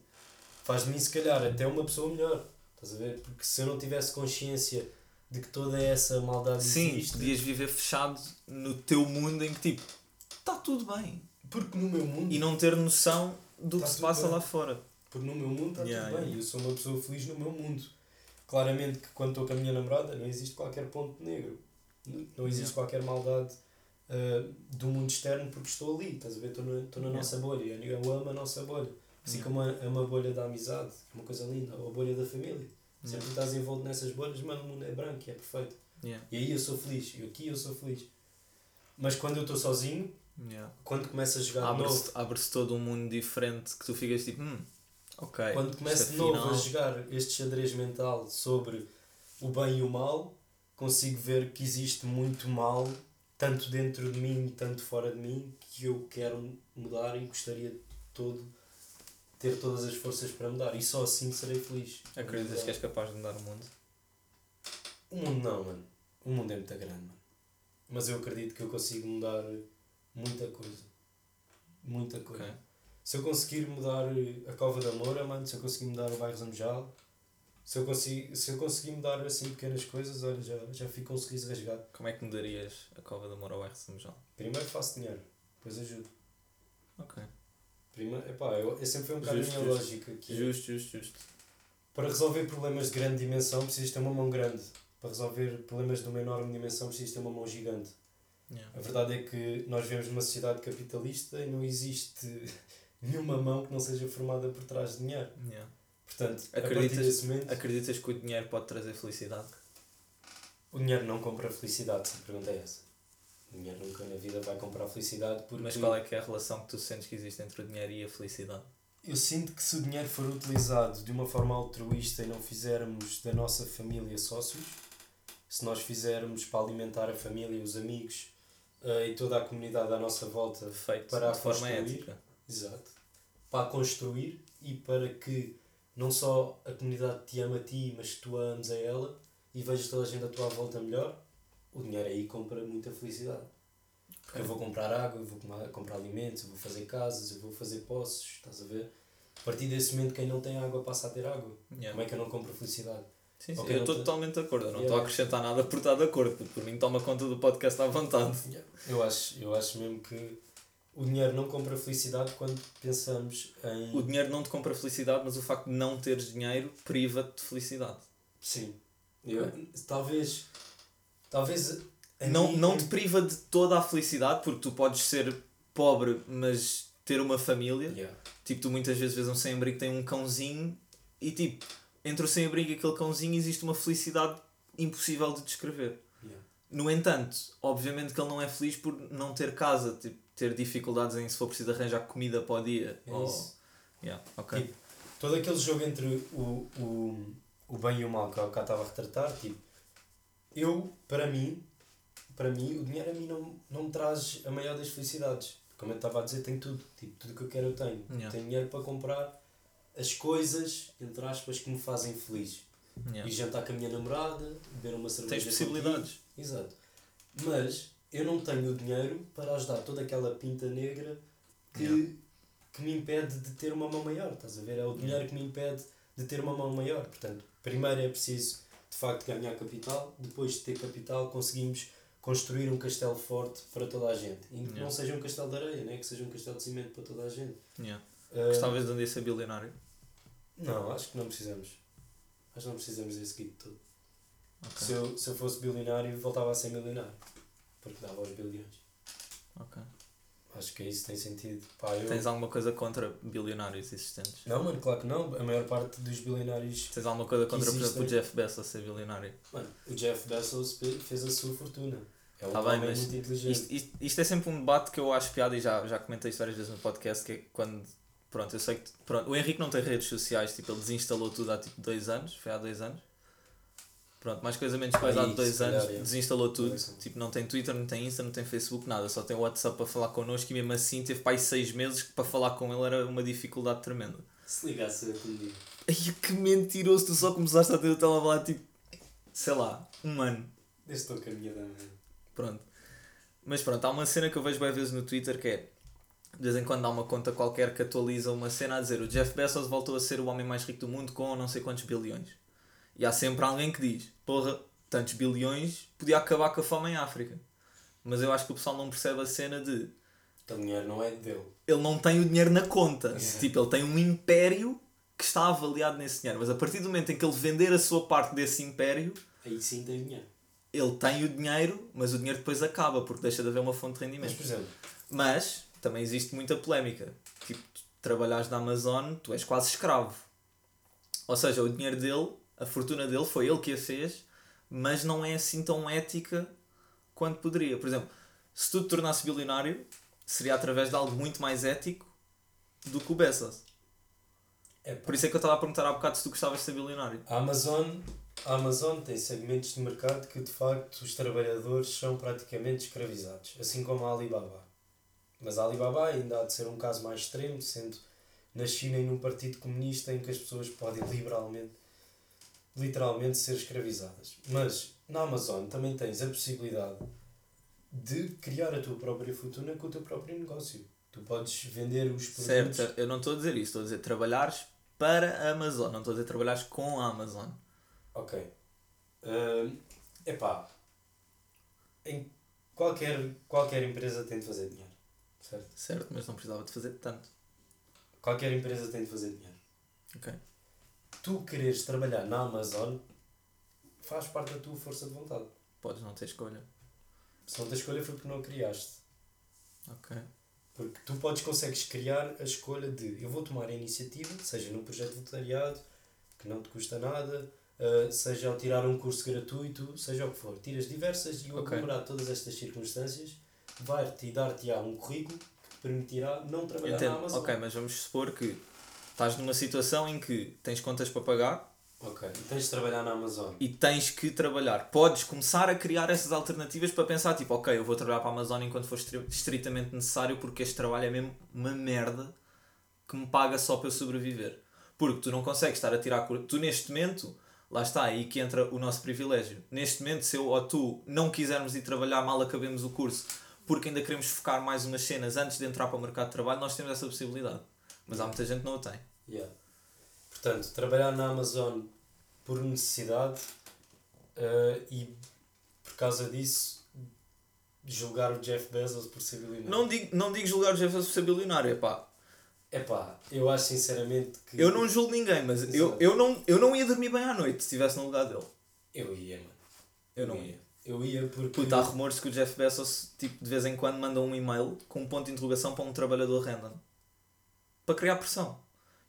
Faz de mim, se calhar, até uma pessoa melhor. Estás a ver? Porque se eu não tivesse consciência de que toda essa maldade Sim, existe. podias viver fechado no teu mundo em que tipo, está tudo bem. Porque no meu mundo. E não ter noção do Tá que se passa bem. lá fora. Porque no meu mundo está Yeah, tudo bem. yeah. Eu sou uma pessoa feliz no meu mundo. Claramente que quando estou com a minha namorada não existe qualquer ponto negro. Não existe Yeah. qualquer maldade ah, do mundo externo porque estou ali. Estás a ver? Estou na, estou na nossa bolha. Eu amo a nossa bolha. Assim como a, uma bolha da amizade, que é uma coisa linda, ou a bolha da família. Sempre estás envolto nessas bolhas, mano, o mundo é branco e é perfeito. E aí eu sou feliz, e aqui eu sou feliz. Mas quando eu estou sozinho, Yeah. quando começo a jogar de novo, Abre-se abre-se todo um mundo diferente que tu ficas tipo, hum, ok. quando começo isto de novo afinal- a jogar este xadrez mental sobre o bem e o mal, consigo ver que existe muito mal tanto dentro de mim, tanto fora de mim, que eu quero mudar e gostaria de todo ter todas as forças para mudar. E só assim serei feliz. Acreditas que és capaz de mudar o mundo? O mundo não, mano. O mundo é muito grande, mano. Mas eu acredito que eu consigo mudar muita coisa. Muita coisa. Ok. Se eu conseguir mudar a Cova da Moura, mano, se eu conseguir mudar o bairro Zamujal, se eu, consigo, se eu conseguir mudar assim pequenas coisas, olha, já, já fico um sorriso rasgado. Como é que mudarias a cova da Moura ao. São João? Primeiro faço dinheiro, depois ajudo. Ok. Primeiro, epá, eu, eu sempre foi um bocado a minha justo. lógica. Que Justo, justo, justo. Para resolver problemas de grande dimensão, precisas ter uma mão grande. Para resolver problemas de uma enorme dimensão, precisas ter uma mão gigante. Yeah. A verdade é que nós vivemos numa sociedade capitalista e não existe nenhuma mão que não seja formada por trás de dinheiro. Yeah. Portanto, a Acreditas- momento, Acreditas que o dinheiro pode trazer felicidade? o dinheiro não compra felicidade, se a pergunta é essa. O dinheiro nunca na vida vai comprar felicidade porque Mas qual é que é a relação que tu sentes que existe entre o dinheiro e a felicidade? eu sinto que se o dinheiro for utilizado de uma forma altruísta e não fizermos da nossa família sócios, se nós fizermos para alimentar a família, os amigos eh, e toda a comunidade à nossa volta Feito Para de forma ética. Exato. Para construir e para que não só a comunidade te ama a ti, mas que tu a ames a ela e vejas toda a gente à tua volta melhor, o dinheiro aí compra muita felicidade. Eu vou comprar água, eu vou comprar alimentos, eu vou fazer casas, eu vou fazer poços, estás a ver? A partir desse momento, quem não tem água passa a ter água. Yeah. Como é que eu não compro felicidade? Sim, sim, Ok, eu estou te- totalmente de acordo. Eu não Yeah. estou a acrescentar nada por estar de acordo. Por mim, toma conta do podcast à vontade. Eu acho, eu acho mesmo que o dinheiro não compra felicidade quando pensamos em. O dinheiro não te compra felicidade, mas o facto de não teres dinheiro priva-te de felicidade. Sim. Eu, talvez. Talvez. a Não, mim- não te priva de toda a felicidade, porque tu podes ser pobre, mas ter uma família. Yeah. Tipo, tu muitas vezes vês um sem-abrigo que tem um cãozinho e tipo, entre o sem-abrigo e aquele cãozinho existe uma felicidade impossível de descrever. Yeah. No entanto, obviamente que ele não é feliz por não ter casa, tipo, ter dificuldades em se for preciso arranjar comida para o dia. É ou- isso. Yeah, ok. Tipo, todo aquele jogo entre o, o, o bem e o mal que eu cá estava a retratar, tipo, eu, para mim, para mim, o dinheiro a mim não, não me traz a maior das felicidades. Como eu estava a dizer, tenho tudo. Tipo, tudo que eu quero eu tenho. Yeah. Tenho dinheiro para comprar as coisas, entre aspas, que me fazem feliz. Yeah. E jantar com a minha namorada, beber uma cerveja Tens possibilidades. contigo. Exato. Mas eu não tenho o dinheiro para ajudar toda aquela pinta negra que, Yeah. que me impede de ter uma mão maior. Estás a ver? É o dinheiro que me impede de ter uma mão maior. Portanto, primeiro é preciso de facto ganhar capital, depois de ter capital conseguimos construir um castelo forte para toda a gente. E que Yeah. não seja um castelo de areia, né? que seja um castelo de cimento para toda a gente. Yeah. Ah, Gostavas de um dia ser bilionário? não, acho que não precisamos. Acho que não precisamos desse kit todo. Ok. Se, eu, se eu fosse bilionário, voltava a ser milionário. Porque dava aos bilhões. ok. Acho que isso tem sentido. Pá, eu... Tens alguma coisa contra bilionários existentes? Não, mano, claro que não. A maior parte dos bilionários. Tens alguma coisa contra, por Existem. exemplo, o Jeff Bezos ser bilionário? Mano, o Jeff Bezos fe- fez a sua fortuna. É um Tá bem, mas muito inteligente. Isto, isto, isto é sempre um debate que eu acho piada e já, já comentei isto várias vezes no podcast, que é quando, pronto, eu sei que, pronto, o Henrique não tem redes sociais, tipo, ele desinstalou tudo há tipo dois anos, foi há dois anos. Pronto, mais coisa menos coisa há Aí, dois anos, é. desinstalou tudo, Parece. tipo, não tem Twitter, não tem Insta, não tem Facebook, nada, só tem WhatsApp para falar connosco e mesmo assim teve para aí seis meses que para falar com ele era uma dificuldade tremenda. Se ligasse a comigo. Ai, que mentiroso, tu só começaste a ter o telemóvel há tipo, sei lá, um ano. Desde estou com a minha dama. Pronto. Mas pronto, há uma cena que eu vejo bem vezes no Twitter que é de vez em quando há uma conta qualquer que atualiza uma cena a dizer o Jeff Bezos voltou a ser o homem mais rico do mundo com não sei quantos bilhões. E há sempre alguém que diz, porra, tantos bilhões podia acabar com a fome em África. Mas eu acho que o pessoal não percebe a cena de O dinheiro não é dele. ele não tem o dinheiro na conta. Yeah. Tipo, ele tem um império que está avaliado nesse dinheiro. Mas a partir do momento em que ele vender a sua parte desse império, Aí sim tem dinheiro. ele tem o dinheiro, mas o dinheiro depois acaba porque deixa de haver uma fonte de Mas, rendimento. por exemplo, Mas também existe muita polémica. Tipo, trabalhares na Amazon, tu és quase escravo. Ou seja, o dinheiro dele, a fortuna dele, foi ele que a fez, mas não é assim tão ética quanto poderia. Por exemplo, se tu te tornasse bilionário, seria através de algo muito mais ético do que o Bezos. é Por isso é que eu estava a perguntar há bocado se tu gostavas de ser bilionário. A Amazon a Amazon tem segmentos de mercado que de facto os trabalhadores são praticamente escravizados, assim como a Alibaba. Mas a Alibaba ainda há de ser um caso mais extremo, sendo na China e num partido comunista em que as pessoas podem liberalmente, literalmente ser escravizadas. Mas na Amazon também tens a possibilidade de criar a tua própria fortuna com o teu próprio negócio. Tu podes vender os produtos. Certo, eu não estou a dizer isso, estou a dizer trabalhares para a Amazon, não estou a dizer trabalhares com a Amazon. Ok. Uh, epá, em qualquer, qualquer empresa tem de fazer dinheiro, certo? Certo, mas não precisava de fazer tanto. Qualquer empresa tem de fazer dinheiro. Ok. Tu quereres trabalhar na Amazon faz parte da tua força de vontade. Podes não ter escolha. Se não tens escolha foi porque não a criaste. Ok. Porque tu podes, consegues criar a escolha de eu vou tomar a iniciativa, seja num projeto de voluntariado, que não te custa nada, uh, seja ao tirar um curso gratuito, seja o que for. Tiras diversas e o Ok. aglomerar de todas estas circunstâncias vai-te dar-te-á um currículo que te permitirá não trabalhar na Entendo. Amazon. Ok, mas vamos supor que estás numa situação em que tens contas para pagar Ok. E tens de trabalhar na Amazon. e tens que trabalhar. Podes começar a criar essas alternativas para pensar, tipo, ok, eu vou trabalhar para a Amazon enquanto for estri- estritamente necessário porque este trabalho é mesmo uma merda que me paga só para eu sobreviver. Porque tu não consegues estar a tirar... Tu neste momento, lá está, aí que entra o nosso privilégio. Neste momento, se eu ou tu não quisermos ir trabalhar, mal acabemos o curso, porque ainda queremos focar mais umas cenas antes de entrar para o mercado de trabalho, nós temos essa possibilidade. Mas há muita gente que não o tem. Yeah. Portanto, trabalhar na Amazon por necessidade eh, e por causa disso julgar o Jeff Bezos por ser bilionário. Não digo, não digo julgar o Jeff Bezos por ser bilionário, epá. Epá, eu acho sinceramente que. Eu não julgo ninguém, mas eu, Exato. eu, não, eu não ia dormir bem à noite se estivesse no lugar dele. Eu ia, mano. Eu não ia. Eu ia porque. Puta, há rumores que o Jeff Bezos, tipo, de vez em quando manda um e-mail com um ponto de interrogação para um trabalhador random. Para criar pressão.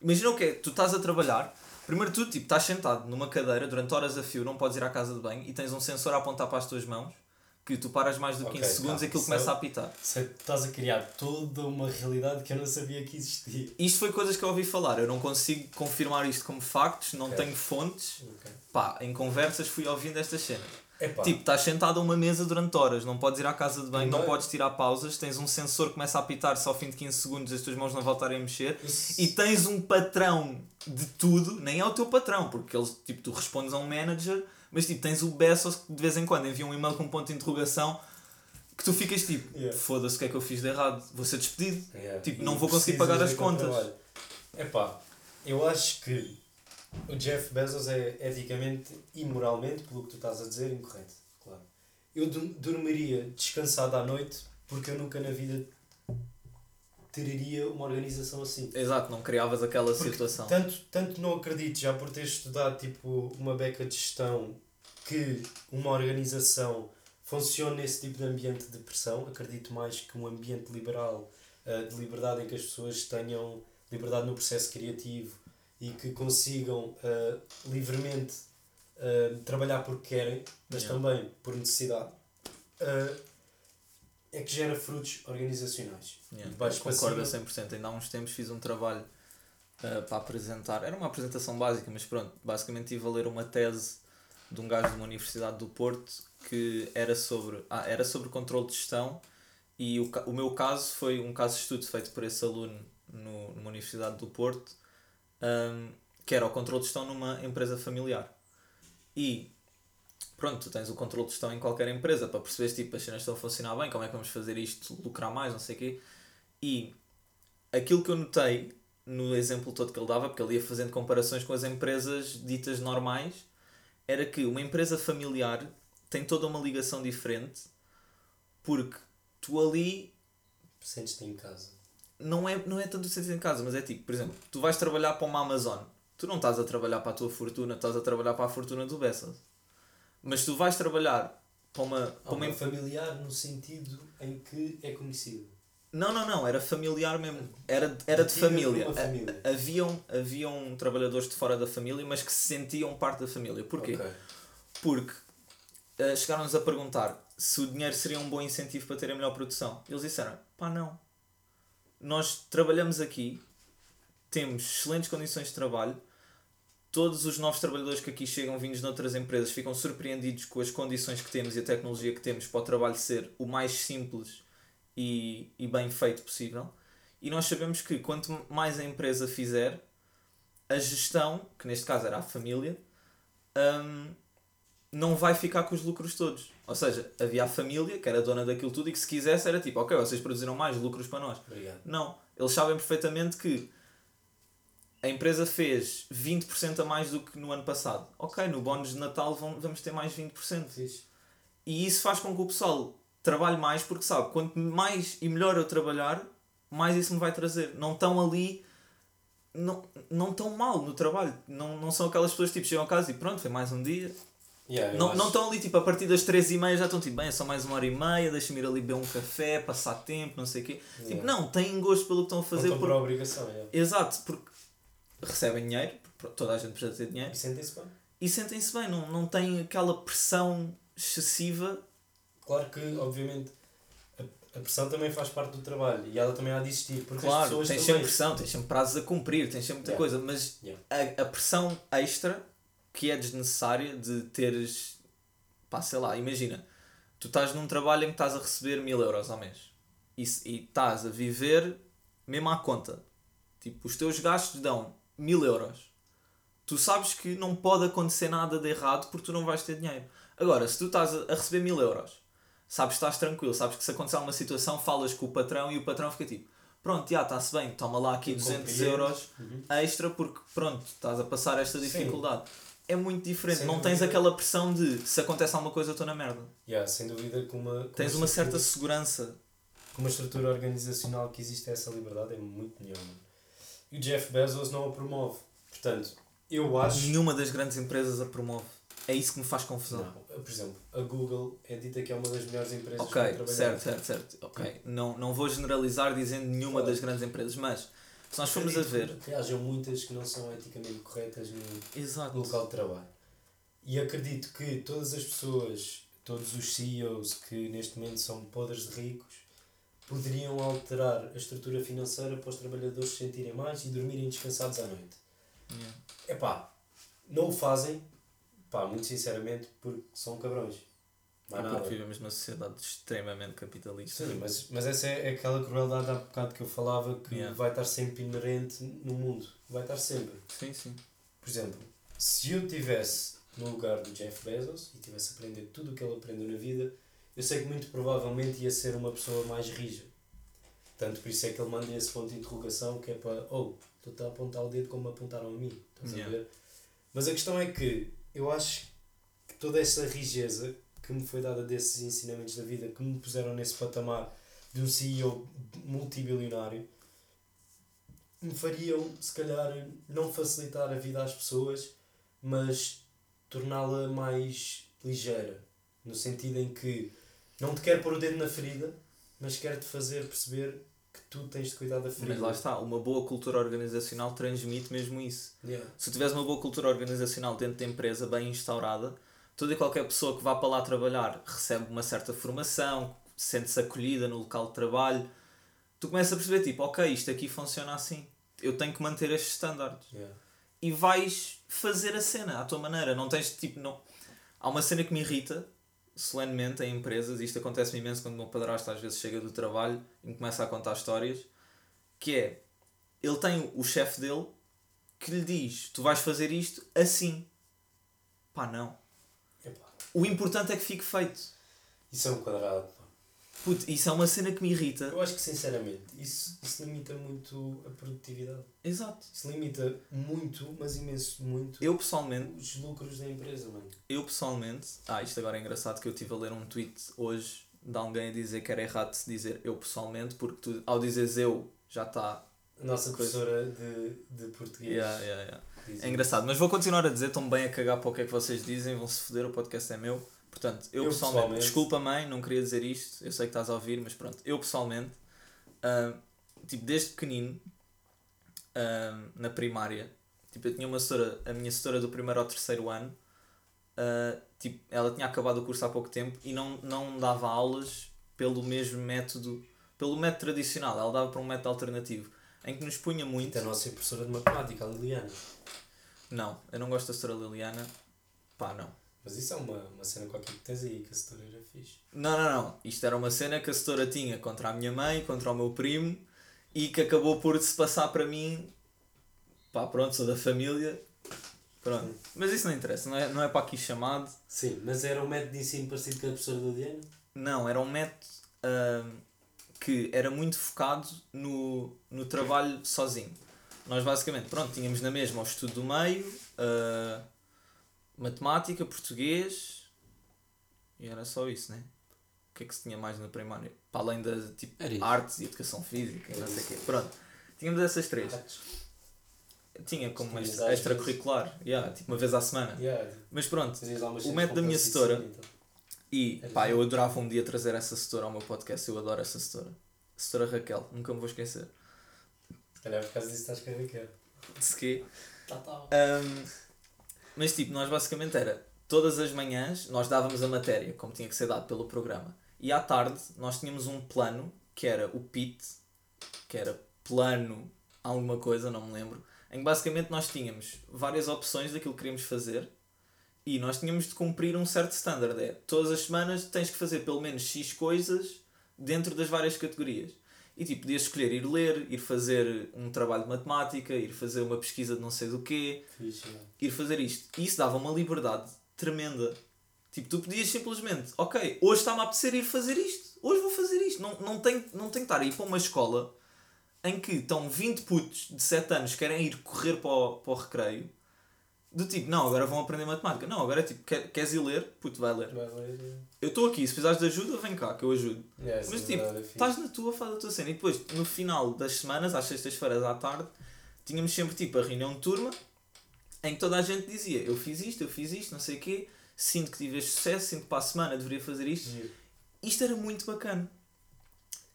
Imagina o que é, tu estás a trabalhar, primeiro tu, tipo, estás sentado numa cadeira durante horas a fio, não podes ir à casa de banho e tens um sensor a apontar para as tuas mãos, que tu paras mais do que 15 Ok, segundos tá. e aquilo começa é- a apitar. Se estás a criar toda uma realidade que eu não sabia que existia. Isto foi coisas que eu ouvi falar, eu não consigo confirmar isto como factos, não Ok. tenho fontes. Ok. Pá, em conversas fui ouvindo estas cenas. Epá, Tipo, estás sentado a uma mesa durante horas, não podes ir à casa de banho, não Primeiro- podes tirar pausas, tens um sensor que começa a apitar só ao fim de 15 segundos as tuas mãos não voltarem a mexer isso- e tens um patrão de tudo, nem é o teu patrão, porque eles, tipo, tu respondes a um manager, mas tipo, tens o Bezos que de vez em quando envia um e-mail com um ponto de interrogação que tu ficas tipo, Yeah. foda-se o que é que eu fiz de errado, vou ser despedido. Yeah. Tipo, E não vou conseguir pagar as contas. trabalho. Epá, eu acho que o Jeff Bezos é eticamente e moralmente, pelo que tu estás a dizer, incorreto. Claro. Eu dormiria descansado à noite porque eu nunca na vida teria uma organização assim. Exato, não criavas aquela Porque situação. Tanto, tanto não acredito, já por ter estudado tipo, uma beca de gestão, que uma organização funcione nesse tipo de ambiente de pressão. Acredito mais que um ambiente liberal, eh, de liberdade, em que as pessoas tenham liberdade no processo criativo e que consigam eh, livremente eh, trabalhar porque querem, mas Yeah. também por necessidade, eh, é que gera frutos organizacionais. Yeah, concordo a cima. 100%. Ainda há uns tempos fiz um trabalho uh, para apresentar. Era uma apresentação básica, mas pronto. Basicamente tive a ler uma tese de um gajo de uma universidade do Porto que era sobre, ah, era sobre controle de gestão e o, o meu caso foi um caso de estudo feito por esse aluno no, numa universidade do Porto um, que era o controle de gestão numa empresa familiar. E pronto, tu tens o controle de gestão em qualquer empresa para perceberes tipo as cenas estão a funcionar bem, como é que vamos fazer isto, lucrar mais, não sei o quê. E aquilo que eu notei no exemplo todo que ele dava, porque ele ia fazendo comparações com as empresas ditas normais, era que uma empresa familiar tem toda uma ligação diferente porque tu ali Sentes-te em casa. Não é, não é tanto sentir em casa, mas é tipo, por exemplo, tu vais trabalhar para uma Amazon, tu não estás a trabalhar para a tua fortuna, estás a trabalhar para a fortuna do Bezos. Mas tu vais trabalhar para uma, para uma familiar no sentido em que é conhecido. Não, não, não, era familiar mesmo. Era, era de família. família. Haviam, haviam trabalhadores de fora da família, mas que se sentiam parte da família. Porquê? Ok. Porque eh, chegaram-nos a perguntar se o dinheiro seria um bom incentivo para ter a melhor produção. Eles disseram: pá, não. Nós trabalhamos aqui, temos excelentes condições de trabalho, todos os novos trabalhadores que aqui chegam vindos de outras empresas ficam surpreendidos com as condições que temos e a tecnologia que temos para o trabalho ser o mais simples e, e bem feito possível. E nós sabemos que quanto mais a empresa fizer, a gestão, que neste caso era a família, hum, não vai ficar com os lucros todos. Ou seja, havia a família, que era dona daquilo tudo, e que se quisesse era tipo, ok, vocês produziram mais lucros para nós. Obrigado. Não, eles sabem perfeitamente que a empresa fez 20% a mais do que no ano passado. Ok, no bónus de Natal vamos ter mais 20%. Fixe. E isso faz com que o pessoal trabalhe mais porque sabe, quanto mais e melhor eu trabalhar, mais isso me vai trazer. Não estão ali, não, não estão mal no trabalho. Não, não são aquelas pessoas tipo chegam a casa e pronto, foi mais um dia. Yeah, Não, acho- não estão ali tipo a partir das 3 e meia já estão tipo, bem, é só mais uma hora e meia, deixa-me ir ali beber um café, passar tempo, não sei o quê. Tipo, Yeah. não, têm gosto pelo que estão a Não fazer. estão por Por... obrigação, yeah. Exato, porque recebem dinheiro, porque toda a gente precisa ter dinheiro, E sentem-se bem. e sentem-se bem, não, não têm aquela pressão excessiva. Claro que, obviamente, a, pressão também faz parte do trabalho e ela também há de existir. Porque as Claro, pessoas tens também... sempre pressão, tens sempre prazos a cumprir, tens sempre muita Yeah. coisa, mas Yeah. a, a pressão extra que é desnecessária de teres, pá, sei lá, imagina, tu estás num trabalho em que estás a receber mil euros ao mês e, e estás a viver mesmo à conta. Tipo, os teus gastos dão mil euros. Tu sabes que não pode acontecer nada de errado porque tu não vais ter dinheiro. Agora, se tu estás a receber mil euros, sabes que estás tranquilo, sabes que se acontecer alguma situação, falas com o patrão e o patrão fica tipo, pronto, já está-se bem, toma lá aqui Eu 200 compreendo. euros Uhum. extra porque pronto, estás a passar esta Sim. É muito diferente, Sem não tens dúvida. aquela pressão de se acontece alguma coisa eu estou na merda. Yeah, sem dúvida que uma, com Tens uma certa segurança. com uma estrutura organizacional que existe essa liberdade é muito melhor. mano. E o Jeff Bezos não a promove. Portanto, eu acho. Nenhuma das grandes empresas a promove. É isso que me faz confusão. Não, por exemplo, a Google é dita que é uma das melhores empresas Ok, para trabalhar. certo, certo, certo. Ok. Não, não vou generalizar dizendo nenhuma Claro. das grandes empresas, mas se nós formos a ver. Que hajam muitas que não são eticamente corretas no, Exato. local de trabalho. E acredito que todas as pessoas, todos os CEOs que neste momento são podres de ricos, poderiam alterar a estrutura financeira para os trabalhadores se sentirem mais e dormirem descansados à noite. Yeah. Epá, não o fazem, pá, muito sinceramente, porque são cabrões. Nada. porque vivemos numa sociedade extremamente capitalista. Sim, mas, mas essa é aquela crueldade há bocado que eu falava que Yeah. vai estar sempre inerente no mundo. Vai estar sempre. Sim, sim. Por exemplo, se eu tivesse no lugar do Jeff Bezos e tivesse aprendido tudo o que ele aprendeu na vida, eu sei que muito provavelmente ia ser uma pessoa mais rija. Tanto por isso é que ele manda esse ponto de interrogação que é para, oh, tu a apontar o dedo como apontaram a mim. Estás Yeah. a ver? Mas a questão é que eu acho que toda essa rijeza que me foi dada desses ensinamentos da vida, que me puseram nesse patamar de um CEO multibilionário, me fariam, se calhar, não facilitar a vida às pessoas, mas torná-la mais ligeira. No sentido em que não te quer pôr o dedo na ferida, mas quer-te fazer perceber que tu tens de cuidar da ferida. Mas lá está, uma boa cultura organizacional transmite mesmo isso. Yeah. Se tiveres uma boa cultura organizacional dentro da empresa, bem instaurada, toda e qualquer pessoa que vá para lá trabalhar recebe uma certa formação, sente-se acolhida no local de trabalho. Tu começas a perceber, tipo, ok, isto aqui funciona assim. Eu tenho que manter estes standards. Yeah. E vais fazer a cena à tua maneira. Não tens, tipo, não... Há uma cena que me irrita, solenemente, em empresas, e isto acontece-me imenso quando o meu padrasto às vezes chega do trabalho e me começa a contar histórias, que é, ele tem o chefe dele que lhe diz, tu vais fazer isto assim. Pá, não. O importante é que fique feito. Isso é um quadrado. pá. Puto, isso é uma cena que me irrita. Eu acho que, sinceramente, isso, isso limita muito a produtividade. Exato. Isso limita muito, mas imenso muito, Eu pessoalmente, os lucros da empresa, mano. eu pessoalmente, ah, isto agora é engraçado que eu estive a ler um tweet hoje de alguém a dizer que era errado se dizer eu pessoalmente, porque tu, ao dizeres eu já está. A nossa Coisa. professora de, de português. Yeah, yeah, yeah. É engraçado, mas vou continuar a dizer, estão bem a cagar para o que é que vocês dizem, vão se foder, o podcast é meu. Portanto, eu, Eu pessoalmente, pessoalmente- desculpa mãe, não queria dizer isto, eu sei que estás a ouvir, mas pronto, eu pessoalmente, ah, tipo, desde pequenino, ah, na primária, tipo, eu tinha uma setora, a minha setora do primeiro ao terceiro ano, ah, tipo, ela tinha acabado o curso há pouco tempo e não, não dava aulas pelo mesmo método, pelo método tradicional, ela dava para um método alternativo, em que nos punha muito. A nossa professora de matemática, a Liliana. Não, eu não gosto da setora Liliana. Pá, não. Mas isso é uma, uma cena qualquer que tens aí, que a setora era fixe. Não, não, não. Isto era uma cena que a setora tinha contra a minha mãe, contra o meu primo e que acabou por se passar para mim. Pá, pronto, sou da família. Pronto. Mas isso não interessa, não é, não é para aqui chamado. Sim, mas era um método de ensino parecido com a professora do Diana? Não, era um método ahm, que era muito focado no, no trabalho sozinho. Nós basicamente, pronto, tínhamos na mesma o estudo do meio, ah, matemática, português e era só isso, né? O que é que se tinha mais na primária? Para além da tipo, artes e educação física não sei o quê. Pronto, tínhamos essas três. Tinha como extra- extracurricular, yeah, tipo uma vez à semana. Mas pronto, O método da minha setora- então. E Era pá, eu adorava um dia trazer essa setora ao meu podcast, eu adoro essa setora. Setora Raquel, nunca me vou esquecer. Calhar por causa disso estás com a Raquel. De quê? Tá, tá. Ahm, mas tipo, nós basicamente era todas as manhãs nós dávamos a matéria, como tinha que ser dado pelo programa. E à tarde nós tínhamos um plano que era o PIT, que era plano alguma coisa, não me lembro, em que basicamente nós tínhamos várias opções daquilo que queríamos fazer e nós tínhamos de cumprir um certo standard. É, todas as semanas tens que fazer pelo menos X coisas dentro das várias categorias. E tipo, podias escolher ir ler, ir fazer um trabalho de matemática, ir fazer uma pesquisa de não sei do quê, Fixe, yeah. ir fazer isto. E isso dava uma liberdade tremenda. Tipo, tu podias simplesmente, ok, hoje está-me a apetecer ir fazer isto, hoje vou fazer isto. Não, não, tenho, não tenho que estar a ir para uma escola em que estão 20 putos de 7 anos que querem ir correr para o, para o recreio. Do tipo, não, agora vão aprender matemática. Não, agora é tipo, quer, queres ir ler? Puto, vai ler. Vai ler, yeah. Eu estou aqui, se precisares de ajuda, vem cá, que eu ajudo. Yeah, Mas é tipo, é estás na tua, faz a tua cena. E depois, no final das semanas, às sextas-feiras à tarde, tínhamos sempre tipo a reunião de turma em que toda a gente dizia: Eu fiz isto, eu fiz isto, não sei o quê, sinto que tive este sucesso, sinto que para a semana deveria fazer isto. Giro. Isto era muito bacana.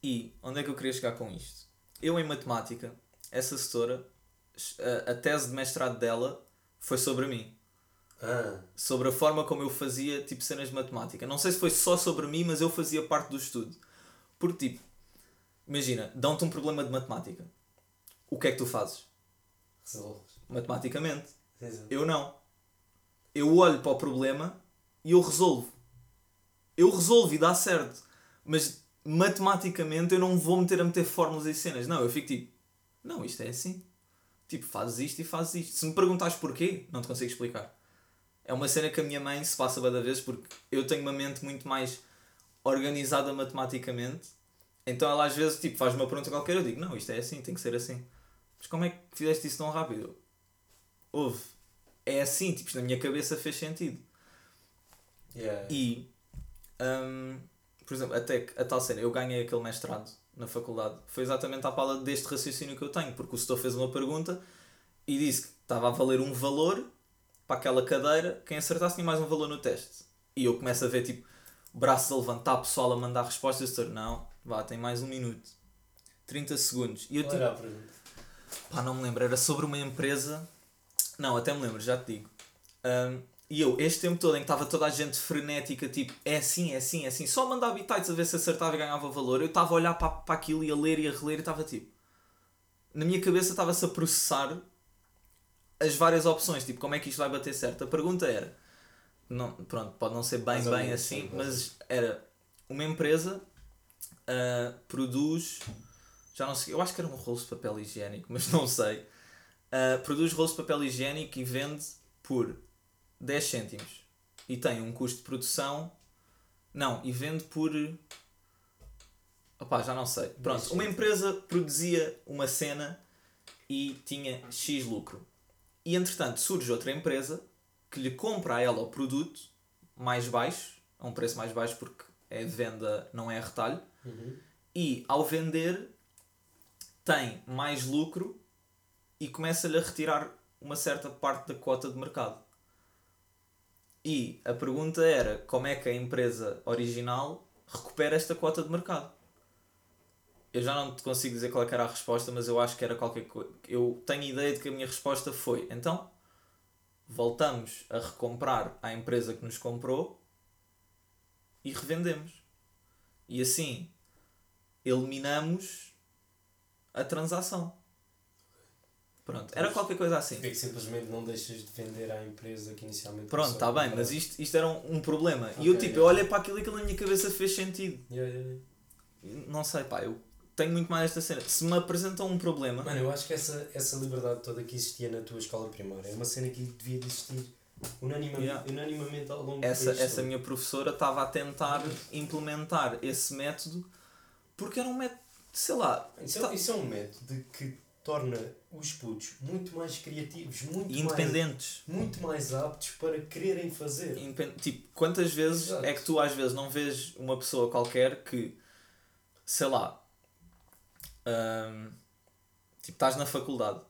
E onde é que eu queria chegar com isto? Eu, em matemática, essa setora, a, a tese de mestrado dela foi sobre mim Ah, sobre a forma como eu fazia tipo cenas de matemática. Não sei se foi só sobre mim, mas eu fazia parte do estudo. Porque tipo, imagina, dão-te um problema de matemática. O que é que tu fazes? resolves. Matematicamente. Eu não. Eu olho para o problema e eu resolvo. Eu resolvo e dá certo. Mas matematicamente eu não vou meter a meter fórmulas e cenas. Não, eu fico tipo, não, isto é assim. Tipo, fazes isto e fazes isto. Se me perguntares porquê, não te consigo explicar. É uma cena que a minha mãe se passa cada vez porque eu tenho uma mente muito mais organizada matematicamente. Então ela às vezes tipo, faz uma pergunta qualquer eu digo, não, isto é assim, tem que ser assim. Mas como é que fizeste isso tão rápido? Houve. É assim, tipo, na minha cabeça fez sentido. Yeah. E, hum, por exemplo, até que a tal cena, eu ganhei aquele mestrado na faculdade, foi exatamente à pala deste raciocínio que eu tenho, porque o setor fez uma pergunta e disse que estava a valer um valor para aquela cadeira, quem acertasse tinha mais um valor no teste. E eu começo a ver, tipo, braços a levantar, pessoal a mandar respostas, e o setor, não, vá, tem mais um minuto. 30 segundos. E eu, Qual tipo, era a pergunta? Pá, não me lembro, era sobre uma empresa. Não, até me lembro, já te digo. Ahm, e eu, este tempo todo em que estava toda a gente frenética, tipo, é assim, é assim, é assim, só mandar bitites a ver se acertava e ganhava valor, eu estava a olhar para, para aquilo e a ler e a reler e estava tipo. Na minha cabeça estava-se a processar as várias opções, tipo, como é que isto vai bater certo. A pergunta era, não, pronto, pode não ser bem, bem menos, assim, sim, mas era uma empresa ah, produz, já não sei, eu acho que era um rolo de papel higiênico, mas não sei. Ah, produz rolos de papel higiênico e vende por 10 cêntimos. E tem um custo de produção. Não, e vende por. Opá, já não sei. Pronto, 10 uma empresa produzia uma cena e tinha X lucro. E entretanto surge outra empresa que lhe compra a ela o produto mais baixo, a um preço mais baixo porque é venda, não é retalho Uhum. e ao vender tem mais lucro e começa-lhe a retirar uma certa parte da cota de mercado. E a pergunta era como é que a empresa original recupera esta cota de mercado? Eu já não te consigo dizer qual é era a resposta, mas eu acho que era qualquer coisa. Eu tenho ideia de que a minha resposta foi: então, voltamos a recomprar à empresa que nos comprou e revendemos. E assim eliminamos a transação. Pronto, era qualquer coisa assim. Porque é que simplesmente não deixas de vender à empresa que inicialmente Pronto, está bem, mas isto, isto era um, um problema. e Ok, eu tipo, yeah. eu olhei para aquilo e aquilo na minha cabeça fez sentido. Yeah, yeah. E Não sei, pá, eu tenho muito mais esta cena. Se me apresentam um problema, Mano, eu acho que essa, essa liberdade toda que existia na tua escola primária é uma cena que devia de existir unanimamente, Yeah. unanimamente ao longo essa, do país essa minha professora estava a tentar implementar esse método porque era um método, sei lá, Isso é, isso é um método que torna os putos muito mais criativos, muito independentes. mais, muito mais aptos para quererem fazer. Independ- Tipo, quantas vezes Exato. é que tu às vezes não vês uma pessoa qualquer que, sei lá, hum, tipo, estás na faculdade,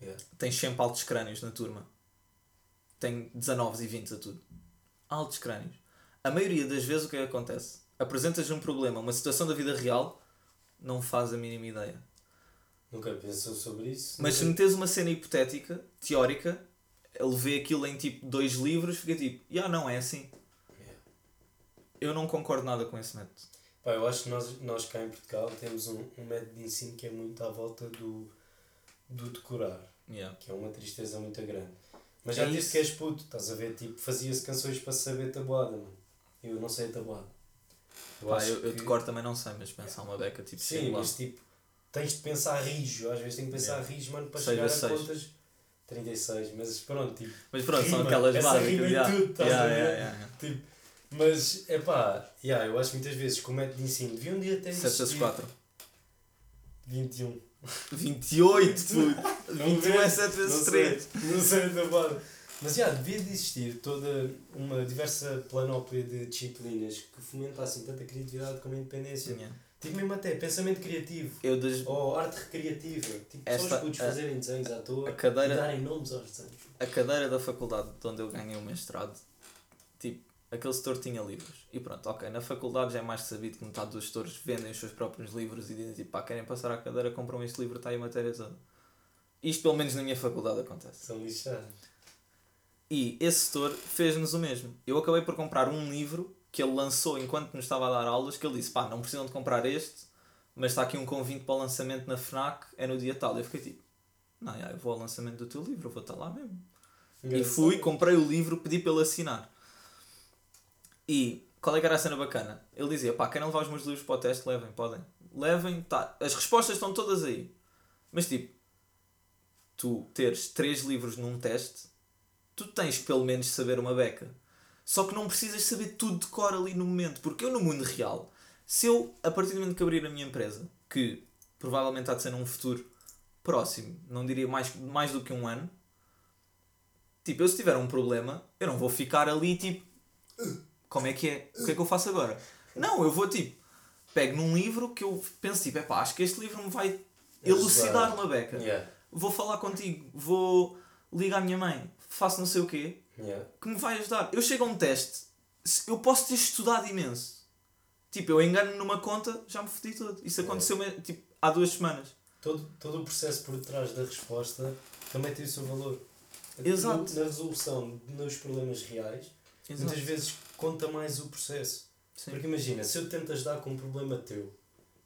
Yeah. tens sempre altos crânios na turma. Tem 19 e 20 a tudo. Altos crânios. A maioria das vezes o que é que acontece? Apresentas um problema, uma situação da vida real, não faz a mínima ideia. Nunca pensou sobre isso. Mas se nunca... metes uma cena hipotética, teórica, ele vê aquilo em tipo dois livros, fica tipo, já não é assim. Yeah. Eu não concordo nada com esse método. Pá, eu acho que nós, nós cá em Portugal temos um, um método de ensino que é muito à volta do, do decorar, Yeah. que é uma tristeza muito grande. Mas É já disse que és puto, estás a ver? Tipo, fazia-se canções para saber tabuada, mano. Eu não sei a tabuada. Eu Pá, eu, eu que- decor também não sei, mas pensar uma beca tipo Sim, mas tipo, tens de pensar rijo. Às vezes tenho que pensar Yeah. rijo, mano, para Seis chegar a seis. contas 36. Mas pronto, tipo, Mas pronto, são rima. aquelas Essa básicas. rima yeah. tudo, estás Yeah, a ver? yeah, tipo. Mas, é pá, yeah, eu acho muitas vezes que o método de ensino devia um dia ter 7 vezes 4. 21. 28, puto. Não 21 é vês? 7 vezes Não 3. sei, não sei a tabuada. Mas já, devia de existir toda uma diversa planóplia de disciplinas que fomentassem tanto a criatividade como a independência. Yeah. Tipo mesmo até pensamento criativo. Eu das, Ou arte recreativa. Tipo, só Esta- os putos a- fazerem desenhos à toa a cadeira- e darem nomes aos desenhos. a cadeira da faculdade de onde eu ganhei o mestrado, tipo, aquele setor tinha livros. E pronto, ok, na faculdade já é mais sabido que metade dos setores vendem os seus próprios livros e dizem tipo, pá, querem passar à cadeira, compram este livro, está aí a matéria toda. Isto pelo menos na minha faculdade acontece. São lixados. E esse setor fez-nos o mesmo. Eu acabei por comprar um livro que ele lançou enquanto nos estava a dar aulas, que ele disse, pá, não precisam de comprar este, mas está aqui um convite para o lançamento na FNAC, é no dia tal. Eu fiquei tipo, não, já, eu vou ao lançamento do teu livro, eu vou estar lá mesmo. E fui, comprei o livro, pedi para ele assinar. E qual é que era a cena bacana? Ele dizia, pá, querem levar os meus livros para o teste? Levem, podem. Levem, tá. As respostas estão todas aí. Mas tipo, tu teres três livros num teste, tu tens pelo menos saber uma beca. Só que não precisas saber tudo de cor ali no momento. Porque eu no mundo real, se eu, a partir do momento que abrir a minha empresa, que provavelmente há de ser num futuro próximo, não diria mais, mais do que um ano, Tipo, eu se tiver um problema, eu não vou ficar ali tipo. Como é que é? O que é que eu faço agora? Não, eu vou tipo. Pego num livro que eu penso tipo, epá, acho que este livro me vai elucidar uma beca. Yeah. Vou falar contigo, vou ligar à minha mãe, faço não sei o quê, Yeah. que me vai ajudar. Eu chego a um teste, eu posso ter estudado imenso. Tipo, eu engano numa conta, já me fodi todo. Isso aconteceu tipo, há duas semanas. Todo, todo o processo por trás da resposta também tem o seu valor. Exato. Na resolução dos problemas reais, muitas vezes conta mais o processo. Sim. Porque imagina, se eu tento ajudar com um problema teu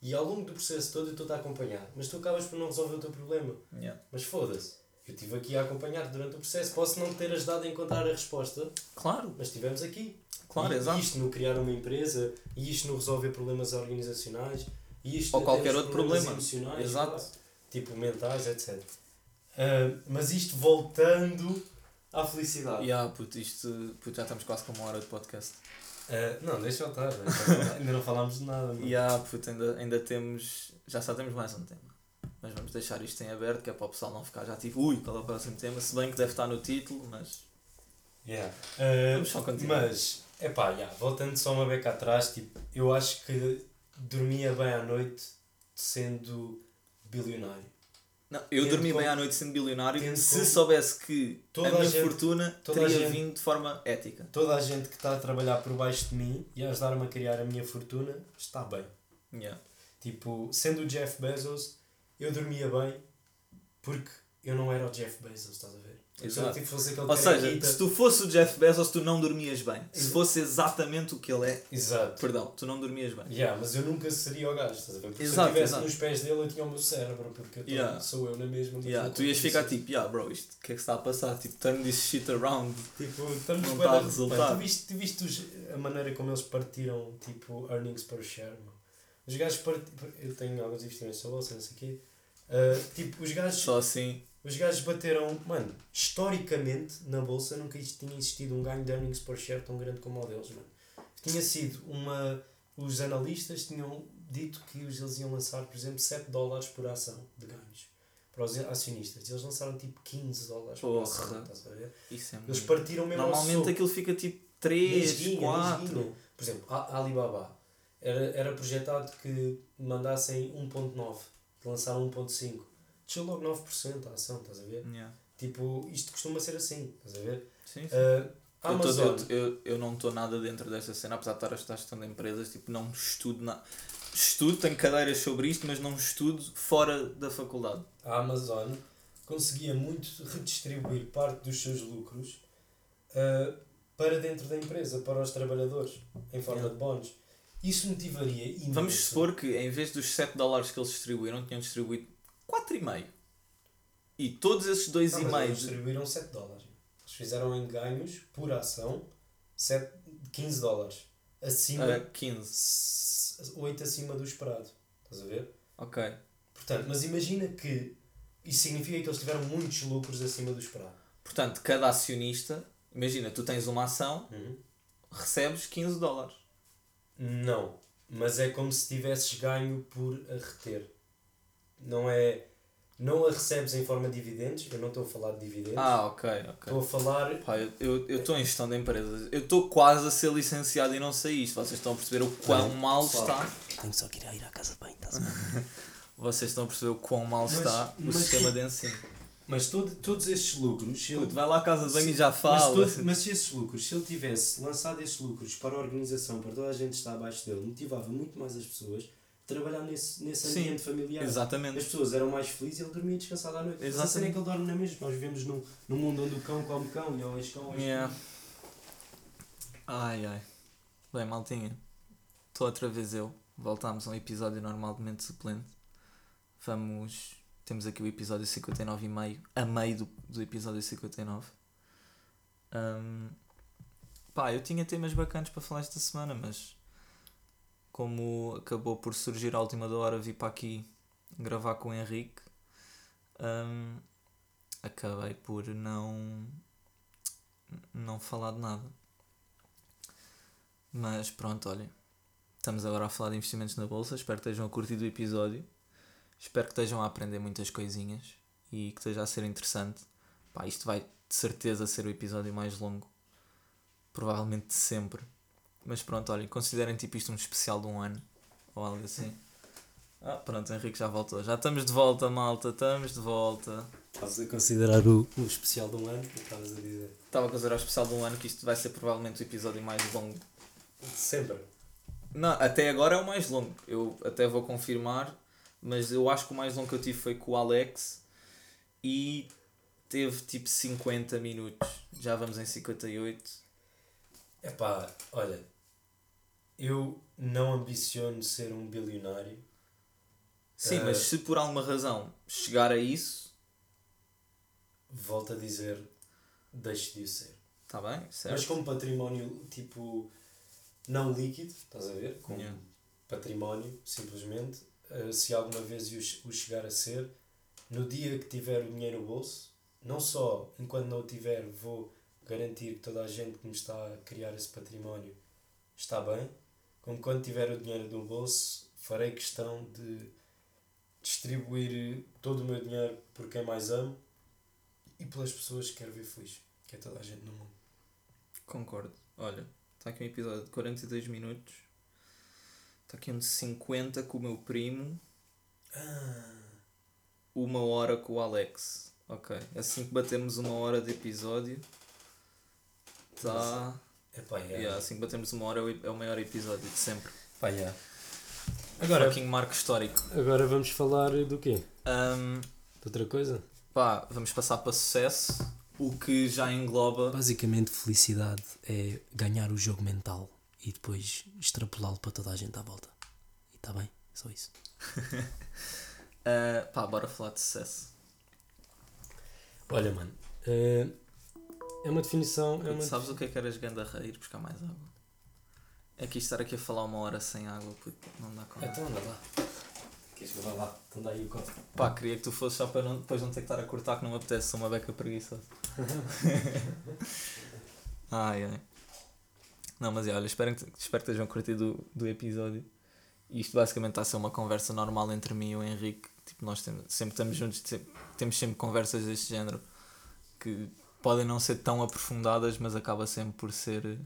e ao longo do processo todo eu estou a acompanhar, mas tu acabas por não resolver o teu problema. Yeah. Mas foda-se, eu estive aqui a acompanhar durante o processo, posso não ter ajudado a encontrar a resposta, Claro, mas estivemos aqui. claro, e, exato. isto no criar uma empresa, e isto no resolver problemas organizacionais, e isto Ou qualquer outro problema. emocionais, Exato. claro, tipo mentais, etc. Ah, mas isto voltando à felicidade. Yeah, puto, isto, puto, já estamos quase com uma hora de podcast. Ah, não, deixa eu estar, deixa eu estar. ainda não falámos de nada. mano. Yeah, puto, ainda, ainda temos. Já só temos mais um tema. Mas vamos deixar isto em aberto, que é para o pessoal não ficar já tipo, ui, qual é o próximo tema? Se bem que deve estar no título, mas. Yeah. Ah, Vamos só continuar. mas, é pá, yeah, voltando só uma beca atrás, tipo, eu acho que dormia bem à noite sendo bilionário. Não, eu dormi bem à noite sendo bilionário se soubesse que Toda a a minha gente- fortuna a teria gente- vindo de forma ética. Toda a gente que está a trabalhar por baixo de mim e a ajudar-me a criar a minha fortuna está bem. Yeah. Tipo, sendo o Jeff Bezos, eu dormia bem porque eu não era o Jeff Bezos, estás a ver? Exato. tipo, fosse aquele Ou seja, carequita. se tu fosse o Jeff Bezos, tu não dormias bem. Se Exa- fosse exatamente o que ele é, Exato. perdão, tu não dormias bem. Yeah, mas eu nunca seria o gajo, estás a ver? Porque se Exato, eu estivesse exato. nos pés dele, eu tinha o meu cérebro, porque eu Yeah. sou eu na mesma. mas Yeah, tu ias ficar tipo, yeah, bro, isto, o que é que se está a passar? Tipo, turn this shit around. Tipo, estamos Não bué tá a resultar. Tu viste, tu viste a maneira como eles partiram, tipo, earnings per share, mano? Os gajos partiram. Eu tenho alguns investimentos na bolsa, não sei o quê. Ah, tipo, os gajos, Só assim. os gajos bateram. Mano, historicamente, na bolsa nunca tinha existido um ganho de earnings per share tão grande como o deles, mano. Tinha sido uma. Os analistas tinham dito que eles iam lançar, por exemplo, 7 dólares por ação de ganhos para os acionistas. Eles lançaram tipo 15 dólares por ação, estás a ver? Isso é Eles partiram mesmo Normalmente aquilo fica tipo Nem 3, esguinha, nem 4. esguinha. Por exemplo, a Alibaba era, era projetado que mandassem 1.9, que lançaram 1.5. Desceu logo 9% a ação, estás a ver? Yeah. Tipo, isto costuma ser assim, estás a ver? Sim, sim. Uh, a Eu, tô- Amazon. eu, eu, eu não estou nada dentro desta cena, apesar de estar a gestão de empresas, tipo, não estudo nada. Estudo, tenho cadeiras sobre isto, mas não estudo fora da faculdade. a Amazon conseguia muito redistribuir parte dos seus lucros uh, para dentro da empresa, para os trabalhadores, em forma Yeah. de bónus. Isso motivaria imenso. Vamos supor que em vez dos 7 dólares que eles distribuíram, tinham distribuído 4,5. E todos esses Não, mas eles 2,5. distribuíram 7 dólares. Eles fizeram em ganhos por ação 7, 15 dólares. Acima, a 15. s- 8 acima do esperado. Estás a ver? Ok. Portanto, mas imagina que isso significa que eles tiveram muitos lucros acima do esperado. Portanto, cada acionista, imagina, tu tens uma ação, recebes 15 dólares. Não, mas é como se tivesses ganho por a reter. Não é. Não a recebes em forma de dividendos, eu não estou a falar de dividendos. Ah, ok, ok. Estou a falar. Pá, eu estou em gestão de empresas. Eu estou quase a ser licenciado e não sei isto. Vocês estão a perceber o quão Não, mal pessoal. está. Tenho só que ir, ir à casa de banho, estás a ver? Vocês estão a perceber o quão mal Mas- está o mas sistema que- de ensino. Mas todo, todos estes lucros. ele- vai lá à casa de banho e já Mas, fala. todo- mas se esses lucros, se ele tivesse lançado esses lucros para a organização, para toda a gente que está abaixo dele, motivava muito mais as pessoas a trabalhar nesse, nesse Sim, ambiente familiar. As Exatamente. pessoas eram mais felizes e ele dormia descansado à noite. Mas a Exatamente. cena é que ele dorme na mesma. Nós vivemos num, num mundo onde o cão come cão e o ex-cão ex Yeah. Ai ai. Bem, maltinha. Estou outra vez eu. Voltámos a um episódio normalmente suplente. Vamos. Temos aqui o episódio 59 e meio. A meio do, do episódio 59. Ahm, pá, eu tinha temas bacanas para falar esta semana, mas como acabou por surgir à última da hora, vir para aqui gravar com o Henrique. ahm, acabei por não não falar de nada. Mas pronto, olhem. Estamos agora a falar de investimentos na bolsa. Espero que estejam a curtir do episódio. Espero que estejam a aprender muitas coisinhas e que esteja a ser interessante. Pá, isto vai de certeza ser o episódio mais longo. Provavelmente de sempre. Mas pronto, olhem, considerem tipo isto um especial de um ano ou algo assim. Ah, pronto, Henrique já voltou. Já estamos de volta, malta. Estamos de volta. Estás a considerar o, o especial de um ano? Estavas a dizer? Estava a considerar o especial de um ano que isto vai ser provavelmente o episódio mais longo Sempre. Não, até agora é o mais longo. Eu até vou confirmar, mas eu acho que o mais longo que eu tive foi com o Alex e teve tipo 50 minutos. Já vamos em 58. Epá, olha, eu não ambiciono ser um bilionário. Sim, Eh, mas se por alguma razão chegar a isso, Volto a dizer, deixe de o ser. está bem, Mas certo? como património, tipo, não líquido, estás a ver? Como Yeah. património, simplesmente. Eh, se alguma vez o, che- o chegar a ser, no dia que tiver o dinheiro no bolso, não só enquanto não o tiver, vou garantir que toda a gente que me está a criar esse património está bem, como quando tiver o dinheiro no bolso, farei questão de distribuir todo o meu dinheiro por quem mais amo e pelas pessoas que quero ver feliz, que é toda a gente no mundo. Concordo. Olha, está aqui um episódio de 42 minutos. Aqui de 50 com o meu primo. Uma hora com o Alex. Ok. Assim que batemos uma hora de episódio. Está. Epá, é. Yeah, assim que batemos uma hora é o- é maior episódio de sempre. Pá, yeah. Agora, Agora, Fucking marco histórico. agora vamos falar do quê? Um, De outra coisa? pá, vamos passar para sucesso, o que já engloba. Basicamente, felicidade é ganhar o jogo mental e depois extrapolá-lo para toda a gente à volta. E está bem, só isso. Uh, pá, bora falar de sucesso. Olha, mano, eh, é uma definição. É uma Sabes o que é que eras ganda rei? Ir buscar mais água. É que isto estar aqui a falar uma hora sem água, puto, não dá conta. Então anda lá. Queres que lá? Então dá aí o copo. Pá, queria que tu fosses só para não, depois não ter que estar a cortar, que não me apetece, sou uma beca preguiçosa. ai ai. Não, mas é, olha, espero que, espero que estejam curtido do, do episódio. E isto basicamente está a ser uma conversa normal entre mim e o Henrique. Tipo, nós temos, sempre estamos juntos, sempre- temos sempre conversas deste género que podem não ser tão aprofundadas, mas acaba sempre por ser eh,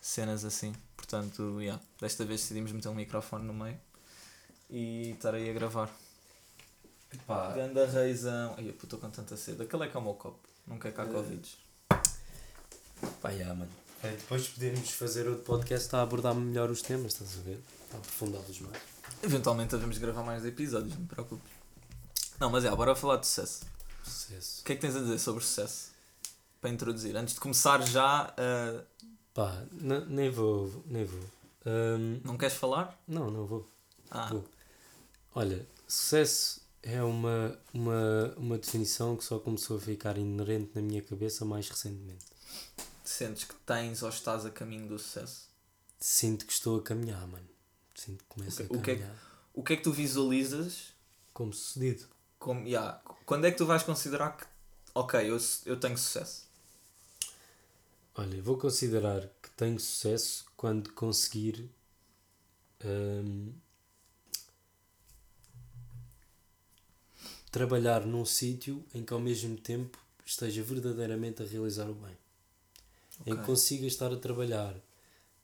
cenas assim. Portanto, yeah, desta vez decidimos meter um microfone no meio e estar aí a gravar. Pá, Ganda reizão. Ai, eu estou com tanta sede. Aquele é que é o meu copo. Não quer cá Eh, Covid. pá, já, mano. É, depois podemos fazer outro podcast a abordar melhor os temas, estás a ver? A aprofundá-los mais. Eventualmente devemos gravar mais episódios, não te preocupes. Não, mas é, bora falar de sucesso. Sucesso. O que é que tens a dizer sobre sucesso? Para introduzir. Antes de começar já, uh, Pá, n- nem vou, nem vou. Ahm, não queres falar? não, não vou. Ah, Vou. Olha, sucesso é uma, uma, uma definição que só começou a ficar inerente na minha cabeça mais recentemente. Sentes que tens ou estás a caminho do sucesso? Sinto que estou a caminhar, mano. Sinto que começo a que- o que é que- caminhar. O que é que tu visualizas? Como sucedido. Como, yeah, quando é que tu vais considerar que, ok, eu, eu tenho sucesso? Olha, vou considerar que tenho sucesso quando conseguir hum, trabalhar num sítio em que ao mesmo tempo esteja verdadeiramente a realizar o bem. Em que consiga estar a trabalhar,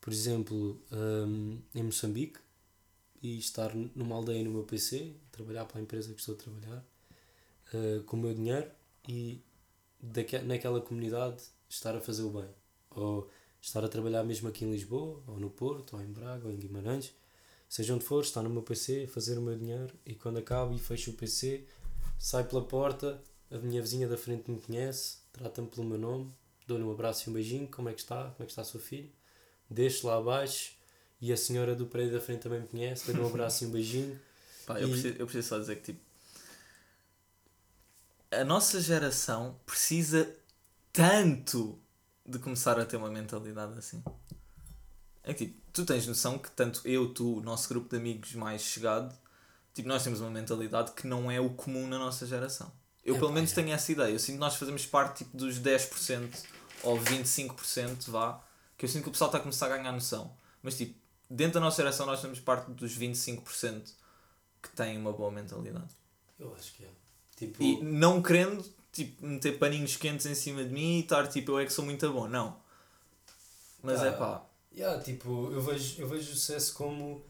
por exemplo, hum, em Moçambique e estar numa aldeia no meu PC, trabalhar para a empresa que estou a trabalhar, uh, com o meu dinheiro e daque- naquela comunidade estar a fazer o bem. Ou estar a trabalhar mesmo aqui em Lisboa, ou no Porto, ou em Braga, ou em Guimarães, seja onde for, estar no meu PC, a fazer o meu dinheiro e quando acabo e fecho o PC, saio pela porta, a minha vizinha da frente me conhece, trata-me pelo meu nome, dou-lhe um abraço e um beijinho, como é que está, como é que está a sua filha, deixo lá abaixo e a senhora do prédio da frente também me conhece, dou-lhe um abraço e um beijinho. Pá, eu, E- preciso, eu preciso só dizer que tipo a nossa geração precisa tanto de começar a ter uma mentalidade assim. É que tipo, tu tens noção que tanto eu, tu, o nosso grupo de amigos mais chegado, tipo, nós temos uma mentalidade que não é o comum na nossa geração. Eu É, pelo pá, menos é. tenho essa ideia. Eu sinto que nós fazemos parte tipo, dos 10% ou 25%, vá, que eu sinto que o pessoal está a começar a ganhar noção. Mas tipo, dentro da nossa geração nós temos parte dos 25% que têm uma boa mentalidade. Eu acho que é. Tipo, E não querendo tipo, meter paninhos quentes em cima de mim e estar tipo, eu é que sou muito bom. Não. Mas Ah. é pá. Yeah, tipo, eu vejo, eu vejo o sucesso como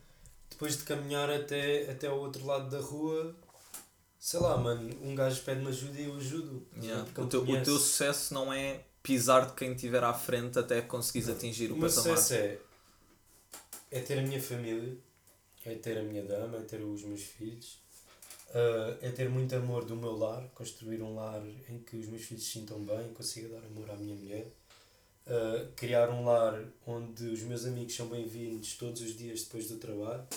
depois de caminhar até, até ao outro lado da rua, sei lá, mano, um gajo pede-me ajuda e eu ajudo. yeah, O, teu, o teu sucesso não é pisar de quem estiver à frente até conseguires atingir o, meu patamar. sucesso é, é ter a minha família, é ter a minha dama, é ter os meus filhos, ah, é ter muito amor do meu lar, construir um lar em que os meus filhos se sintam bem, consiga dar amor à minha mulher, ah, criar um lar onde os meus amigos são bem-vindos todos os dias depois do trabalho,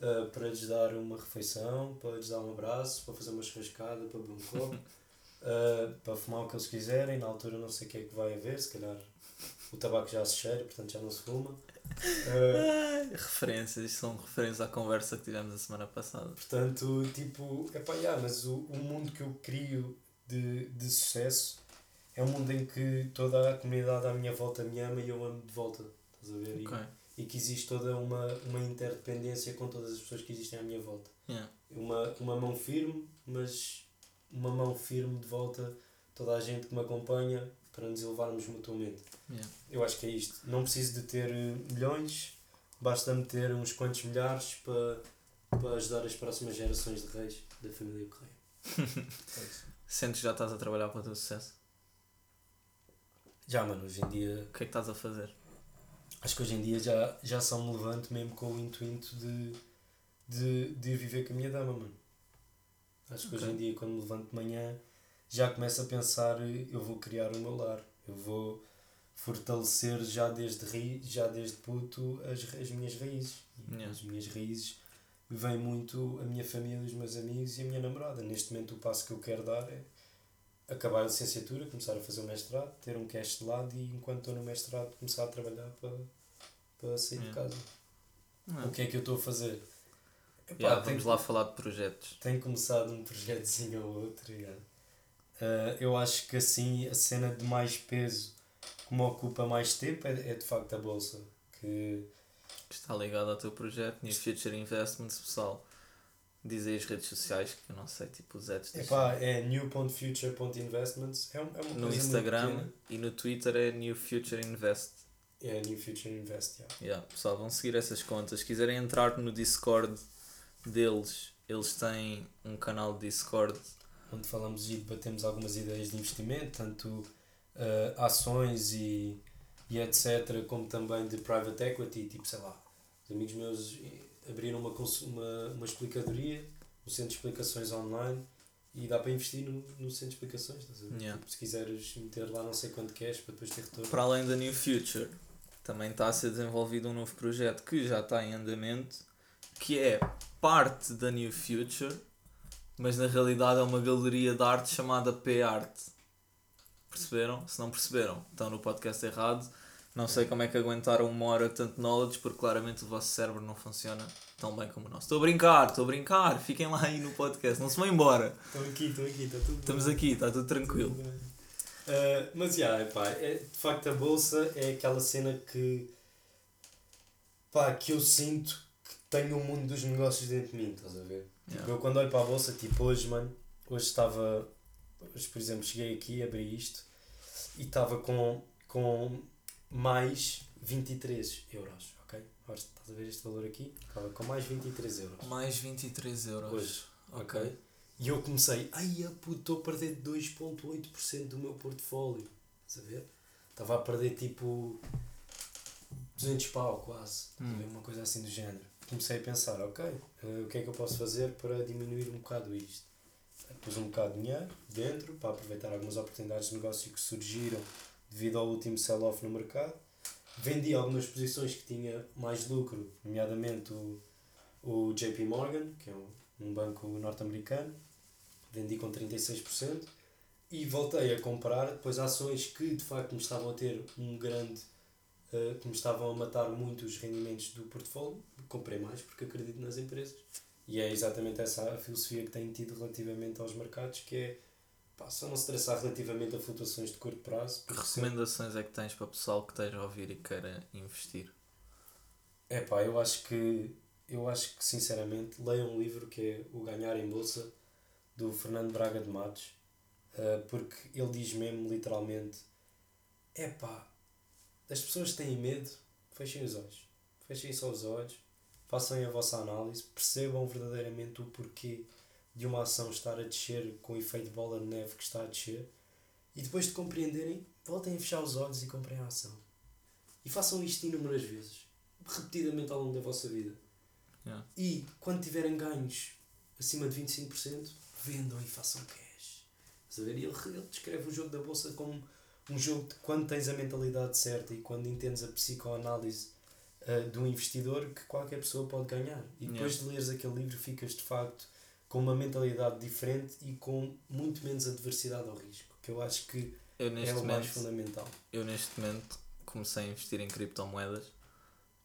ah, para lhes dar uma refeição, para lhes dar um abraço, para fazer uma churrascada, para beber um copo. Uh, para fumar o que eles quiserem, na altura não sei o que é que vai haver, se calhar o tabaco já se cheira, portanto já não se fuma. Uh, Referências, isto são referências à conversa que tivemos a semana passada. portanto, tipo, é pá, yeah, mas o, o mundo que eu crio de, de sucesso é um mundo em que toda a comunidade à minha volta me ama e eu amo de volta, estás a ver? E- Ok. E, que existe toda uma, uma interdependência com todas as pessoas que existem à minha volta. Yeah. uma, uma mão firme, mas uma mão firme de volta, toda a gente que me acompanha para nos elevarmos mutuamente. Yeah. Eu acho que é isto. Não preciso de ter eh, milhões, basta-me ter uns quantos milhares para, para ajudar as próximas gerações de reis da família Correia. Sentes que já estás a trabalhar para o teu sucesso? Já, mano, hoje em dia, O que é que estás a fazer? acho que hoje em dia já, já só me levanto mesmo com o intuito de, de, de viver com a minha dama, mano. Acho que hoje Ok. em dia, quando me levanto de manhã, já começo a pensar, eu vou criar o meu lar, eu vou fortalecer já desde, ri, já desde puto as, as minhas raízes. Yeah. As minhas raízes vem muito a minha família, os meus amigos e a minha namorada. Neste momento o passo que eu quero dar é acabar a licenciatura, começar a fazer o mestrado, ter um cash de lado e enquanto estou no mestrado começar a trabalhar para, para sair de Yeah. casa. Não. O que é que eu estou a fazer? Epá, Yeah, vamos lá falar de projetos. tem começado um projetozinho ou outro. yeah. Ah, eu acho que assim a cena de mais peso que me ocupa mais tempo é, é de facto a bolsa. Que Que está ligado ao teu projeto, New Future Investments, pessoal. Diz aí as redes sociais, que eu não sei, tipo os ads. epá, é new.future.investments. É, um- é uma no Instagram e no Twitter é New Future Invest. É New Future Invest. Yeah. Yeah, pessoal, vão seguir essas contas. Se quiserem entrar no Discord deles, eles têm um canal de Discord. Onde falamos e debatemos algumas ideias de investimento, tanto ah, ações e, e etc., como também de private equity. Tipo, sei lá, os amigos meus abriram uma, uma, uma explicadoria, um centro de explicações online e dá para investir no, no centro de explicações. Estás a ver? Yeah. Tipo, se quiseres meter lá não sei quanto queres para depois ter retorno. Para além da New Future, também está a ser desenvolvido um novo projeto que já está em andamento, que é parte da New Future, mas na realidade é uma galeria de arte chamada P-Art. Perceberam? Se não perceberam, estão no podcast errado. Não sei como é que aguentaram uma hora tanto knowledge, porque claramente o vosso cérebro não funciona tão bem como o nosso. Estou a brincar, estou a brincar. Fiquem lá aí no podcast, não se vão embora. Estou aqui, estou aqui, está tudo Estamos aqui, está tudo tranquilo. Uh, mas já, epá, é, de facto a bolsa é aquela cena que pá, que eu sinto tenho o mundo dos negócios dentro de mim, estás a ver? Tipo, Yeah. eu quando olho para a bolsa, tipo hoje, mano, hoje estava, hoje por exemplo, cheguei aqui, abri isto e estava com, com mais 23 euros, ok? Agora estás a ver este valor aqui? Estava com mais 23 euros. Mais 23 euros. Hoje, ok? E eu comecei, ai puto, estou a perder 2,8% do meu portfólio. Estás a ver? Estava a perder tipo 200 pau quase. Hum. Uma coisa assim do género. Comecei a pensar, ok, eh, o que é que eu posso fazer para diminuir um bocado isto? Pus um bocado de dinheiro dentro para aproveitar algumas oportunidades de negócio que surgiram devido ao último sell-off no mercado. Vendi algumas posições que tinha mais lucro, nomeadamente o, o JP Morgan, que é um, um banco norte-americano, vendi com 36% e voltei a comprar depois ações que de facto me estavam a ter um grande, eh, que me estavam a matar muito os rendimentos do portfólio. Comprei mais porque acredito nas empresas. E é exatamente essa a filosofia que tenho tido relativamente aos mercados, que é pá, só não se estressar relativamente a flutuações de curto prazo. Que recomendações é que tens para o pessoal que esteja a ouvir e queira investir? É pá, eu acho que eu acho que sinceramente leiam um livro que é O Ganhar em Bolsa do Fernando Braga de Matos eh, porque ele diz mesmo literalmente é pá, as pessoas têm medo, fechem os olhos, fechem só os olhos, façam a vossa análise, percebam verdadeiramente o porquê de uma ação estar a descer com o efeito de bola de neve que está a descer e depois de compreenderem, voltem a fechar os olhos e comprem a ação. E façam isto inúmeras vezes repetidamente ao longo da vossa vida. Yeah. E quando tiverem ganhos acima de 25%, vendam e façam cash. Estás a ver? Ele, ele descreve o jogo da bolsa como um jogo de quando tens a mentalidade certa e quando entendes a psicoanálise uh, do investidor que qualquer pessoa pode ganhar. E depois de leres aquele livro ficas de facto com uma mentalidade diferente e com muito menos adversidade ao risco, que eu acho que Eu é o mais momento, fundamental. eu neste momento comecei a investir em criptomoedas.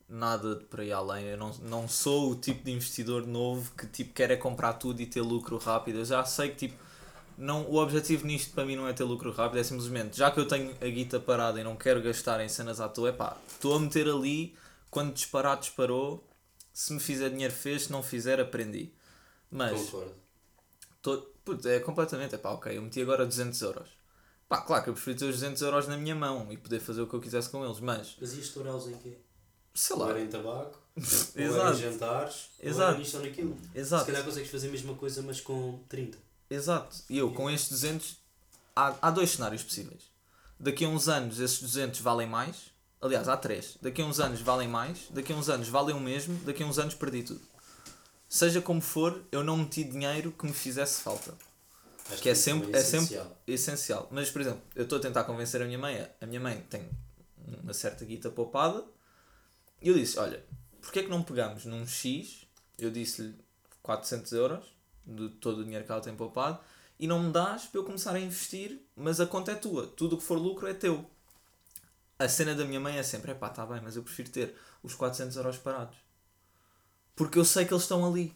Nada de por aí além. Eu não, não sou o tipo de investidor novo que tipo, quer é comprar tudo e ter lucro rápido. Eu já sei que tipo, não, o objetivo nisto para mim não é ter lucro rápido, é simplesmente já que eu tenho a guita parada e não quero gastar em cenas à toa, é pá, estou a meter ali, quando disparar, disparou. Se me fizer dinheiro, fez, se não fizer, aprendi. Mas. Tô, putz, é completamente, é pá, ok, eu meti agora 200 euros. Pá, claro que eu prefiro ter os 200 euros na minha mão e poder fazer o que eu quisesse com eles, mas, Mas ias estourá-los em quê? sei Ou lá, era em tabaco, ou era em exato, jantares, ou Exato. era nisto ou naquilo. Se exato, calhar consegues fazer a mesma coisa, mas com 30. Exato. E eu, com estes 200, há, há dois cenários possíveis. Daqui a uns anos, esses 200 valem mais. Aliás, há três. Daqui a uns anos valem mais, daqui a uns anos valem o mesmo, daqui a uns anos perdi tudo. Seja como for, eu não meti dinheiro que me fizesse falta. Que é sempre, é sempre essencial. essencial. Mas, por exemplo, eu estou a tentar convencer a minha mãe. A minha mãe tem uma certa guita poupada. E eu disse: Olha, porquê é que não pegamos num X? Eu disse-lhe 400 euros de todo o dinheiro que ela tem poupado e não me dás para eu começar a investir, mas a conta é tua. Tudo o que for lucro é teu. A cena da minha mãe é sempre: é pá, tá bem, mas eu prefiro ter os 400 euros parados. Porque eu sei que eles estão ali.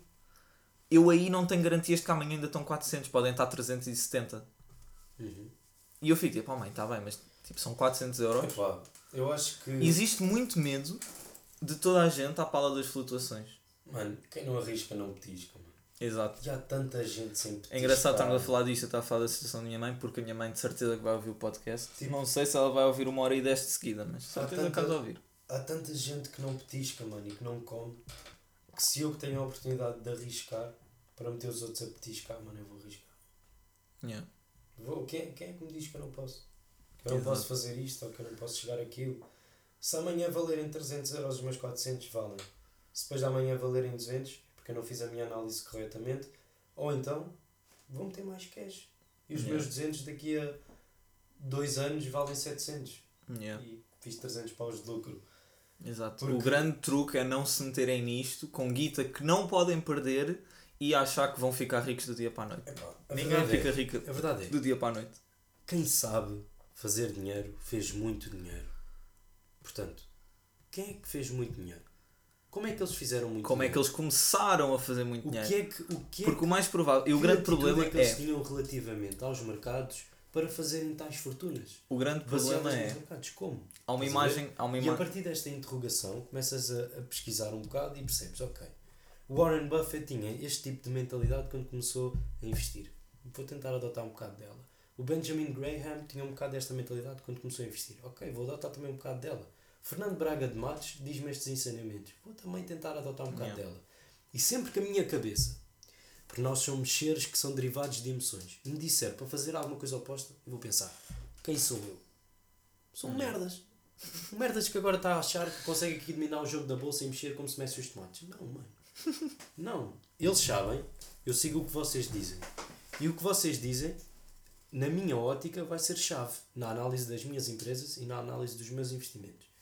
Eu aí não tenho garantias de que amanhã ainda estão 400, podem estar 370. Uhum. E eu fico tipo, oh mãe, está bem, mas tipo, são 400 euros. Epá, eu acho que. Existe muito medo de toda a gente à pala das flutuações. Mano, quem não arrisca não petisca. Exato. E há tanta gente sem petiscar. É engraçado estarmos a falar disto, eu estava a falar da situação da minha mãe, porque a minha mãe de certeza que vai ouvir o podcast. Não sei se ela vai ouvir uma hora e dez de seguida, mas de certeza que há de ouvir. Há tanta gente que não petisca, mano, e que não come, que se eu que tenho a oportunidade de arriscar para meter os outros a petiscar, mano, eu vou arriscar. Yeah. Vou, quem, quem é que me diz que eu não posso? Que eu não Exato. posso fazer isto ou que eu não posso chegar àquilo? Se amanhã valerem 300 euros os meus 400, valem. Se depois de amanhã valerem 200, porque eu não fiz a minha análise corretamente, ou então vou meter mais cash. E os Yeah. meus 200 daqui a 2 anos valem 700. Yeah. E fiz 300 paus de lucro. Exato. Porque- O grande truque é não se meterem nisto com guita que não podem perder e achar que vão ficar ricos do dia para a noite. A Ninguém fica é, rico é, do dia para a noite. quem sabe fazer dinheiro fez muito dinheiro. Portanto, quem é que fez muito dinheiro? Como é que eles fizeram muito Como é que dinheiro? eles começaram a fazer muito O dinheiro? que é que, o que, é Porque o mais provável. E o que grande atitude problema é que eles é. tinham relativamente aos mercados para fazerem tais fortunas? O grande problema é. mercados. Como? Há uma imagem. Há uma E a partir desta interrogação começas a, a pesquisar um bocado e percebes, ok, Warren Buffett tinha este tipo de mentalidade quando começou a investir. Vou tentar adotar um bocado dela. O Benjamin Graham tinha um bocado desta mentalidade quando começou a investir. Ok, vou adotar também um bocado dela. Fernando Braga de Matos diz-me estes ensinamentos. Vou também tentar adotar um bocado Yeah. dela. E sempre que a minha cabeça, porque nós somos seres que são derivados de emoções, me disser para fazer alguma coisa oposta, eu vou pensar, quem sou eu? São merdas. Merdas que agora está a achar que consegue aqui dominar o jogo da bolsa e mexer como se mexe os tomates. Não, mano. Não. Eles sabem, eu sigo o que vocês dizem. E o que vocês dizem, na minha ótica, vai ser chave na análise das minhas empresas e na análise dos meus investimentos.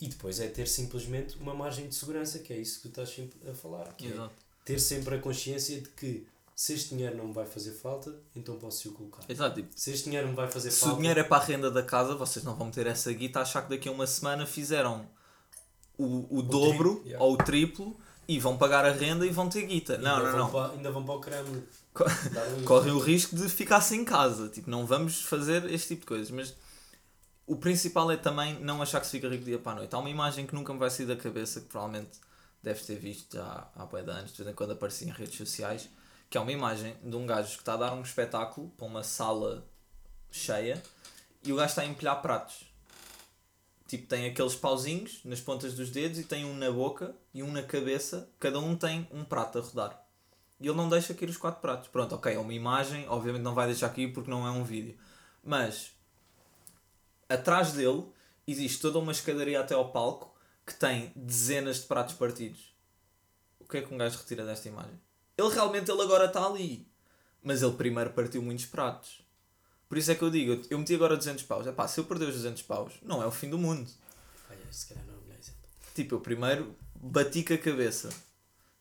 E depois é ter simplesmente uma margem de segurança, que é isso que tu estás sempre a falar. Que é Exato. ter sempre a consciência de que se este dinheiro não me vai fazer falta, então posso o colocar. Exato. Tipo, Se este dinheiro me vai fazer se falta. o dinheiro é para a renda da casa, vocês não vão ter essa guita a achar que daqui a uma semana fizeram o, o, dobro triplo, yeah. ou o triplo e vão pagar a renda e vão ter guita. Não, não, não. Para, ainda vão para o um- Correm o risco de ficar sem casa. Tipo, não vamos fazer este tipo de coisas. Mas o principal é também não achar que se fica rico dia para a noite. Há uma imagem que nunca me vai sair da cabeça, que provavelmente deves ter visto já há bué de anos, de vez em quando aparecia em redes sociais, que é uma imagem de um gajo que está a dar um espetáculo para uma sala cheia e o gajo está a empilhar pratos. Tipo, tem aqueles pauzinhos nas pontas dos dedos e tem um na boca e um na cabeça. Cada um tem um prato a rodar. E ele não deixa cair os quatro pratos. Pronto, ok, é uma imagem, obviamente não vai deixar cair porque não é um vídeo. Mas atrás dele existe toda uma escadaria até ao palco que tem dezenas de pratos partidos. O que é que um gajo retira desta imagem? Ele realmente ele agora está ali. Mas ele primeiro partiu muitos pratos. Por isso é que eu digo, eu- meti agora 200 paus. Epá, se eu perder os 200 paus, não é o fim do mundo. Se calhar não é o melhor exemplo. Tipo, eu primeiro bati com a cabeça.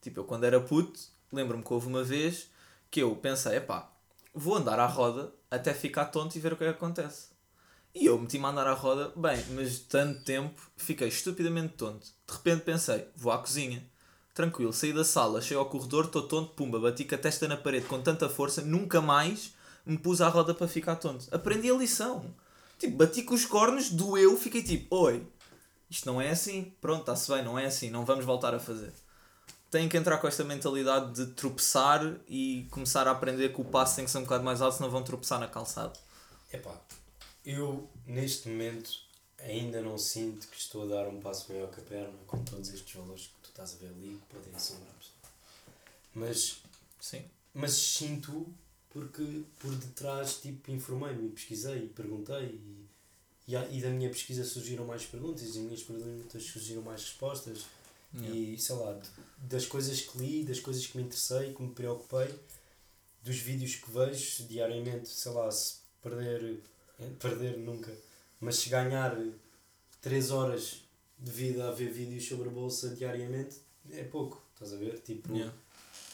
Tipo, eu quando era puto, lembro-me que houve uma vez que eu pensei, epá, vou andar à roda até ficar tonto e ver o que é que acontece. E eu meti-me a andar à roda, bem, mas tanto tempo, fiquei estupidamente tonto. De repente pensei, vou à cozinha. Tranquilo, saí da sala, cheguei ao corredor, estou tonto, pumba, bati com a testa na parede com tanta força, nunca mais me pus à roda para ficar tonto. Aprendi a lição. Tipo, bati com os cornos, doeu, fiquei tipo, oi, isto não é assim, pronto, está-se bem, não é assim, não vamos voltar a fazer. Têm que entrar com esta mentalidade de tropeçar e começar a aprender que o passo tem que ser um bocado mais alto, senão vão tropeçar na calçada. Epá, eu neste momento ainda não sinto que estou a dar um passo maior que a perna com todos estes valores que tu estás a ver ali que podem assombrar a pessoa. Mas, Sim. mas sinto porque por detrás tipo informei-me, pesquisei, perguntei e, e, e da minha pesquisa surgiram mais perguntas e das minhas perguntas surgiram mais respostas Yeah. e sei lá, das coisas que li, das coisas que me interessei, que me preocupei, dos vídeos que vejo diariamente, sei lá, se perder, perder nunca, mas se ganhar 3 horas de vida a ver vídeos sobre a bolsa diariamente, é pouco, estás a ver? Tipo, Yeah.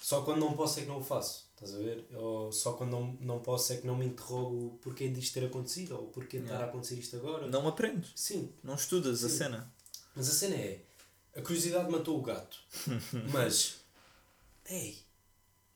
só quando não posso é que não o faço, estás a ver? Ou só quando não, não posso é que não me interrogo porquê disto ter acontecido ou porquê de estar Yeah. a acontecer isto agora. Não aprendes, Sim, não estudas a Sim. cena. mas a cena é, a curiosidade matou o gato, mas, ei,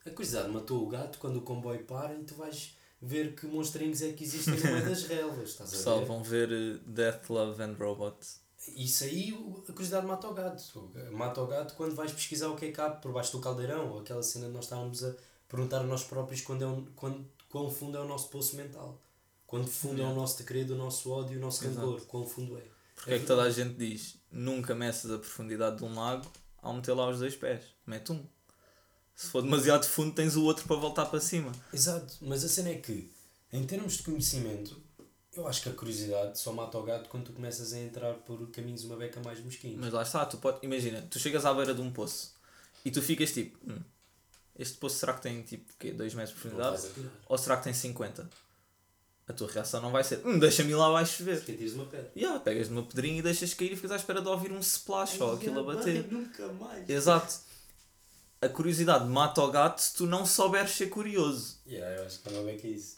a curiosidade matou o gato quando o comboio para e tu vais ver que monstrinhos é que existem no meio das relvas, estás a Pessoal, ver? vão ver eh, Death, Love and Robots. Isso aí, a curiosidade mata o gato. Mata o gato quando vais pesquisar o que é que há por baixo do caldeirão, ou aquela cena de nós estávamos a perguntar a nós próprios quando é um, quando, quão fundo é o nosso poço mental. Quando fundo é o nosso decreto, o nosso ódio, o nosso rancor. Quão fundo é. Porque é que toda a gente diz nunca meças a profundidade de um lago ao meter lá os dois pés? Mete um. Se for demasiado fundo, tens o outro para voltar para cima. Exato, mas a cena é que, em termos de conhecimento, eu acho que a curiosidade só mata o gato quando tu começas a entrar por caminhos uma beca mais mesquinhos. Mas lá está, tu pode, imagina, tu chegas à beira de um poço e tu ficas tipo, "Hum, este poço será que tem tipo 2 metros de profundidade? Ou será que tem 50? A tua reação não vai ser, hum, deixa-me lá abaixo ver. Porque tiras uma pedra. E yeah, pegas numa pedrinha e deixas cair e ficas à espera de ouvir um splash ou aquilo a bater. Ai, nunca mais. Exato. A curiosidade mata o gato se tu não souberes ser curioso. Yeah, eu acho que é uma beca isso.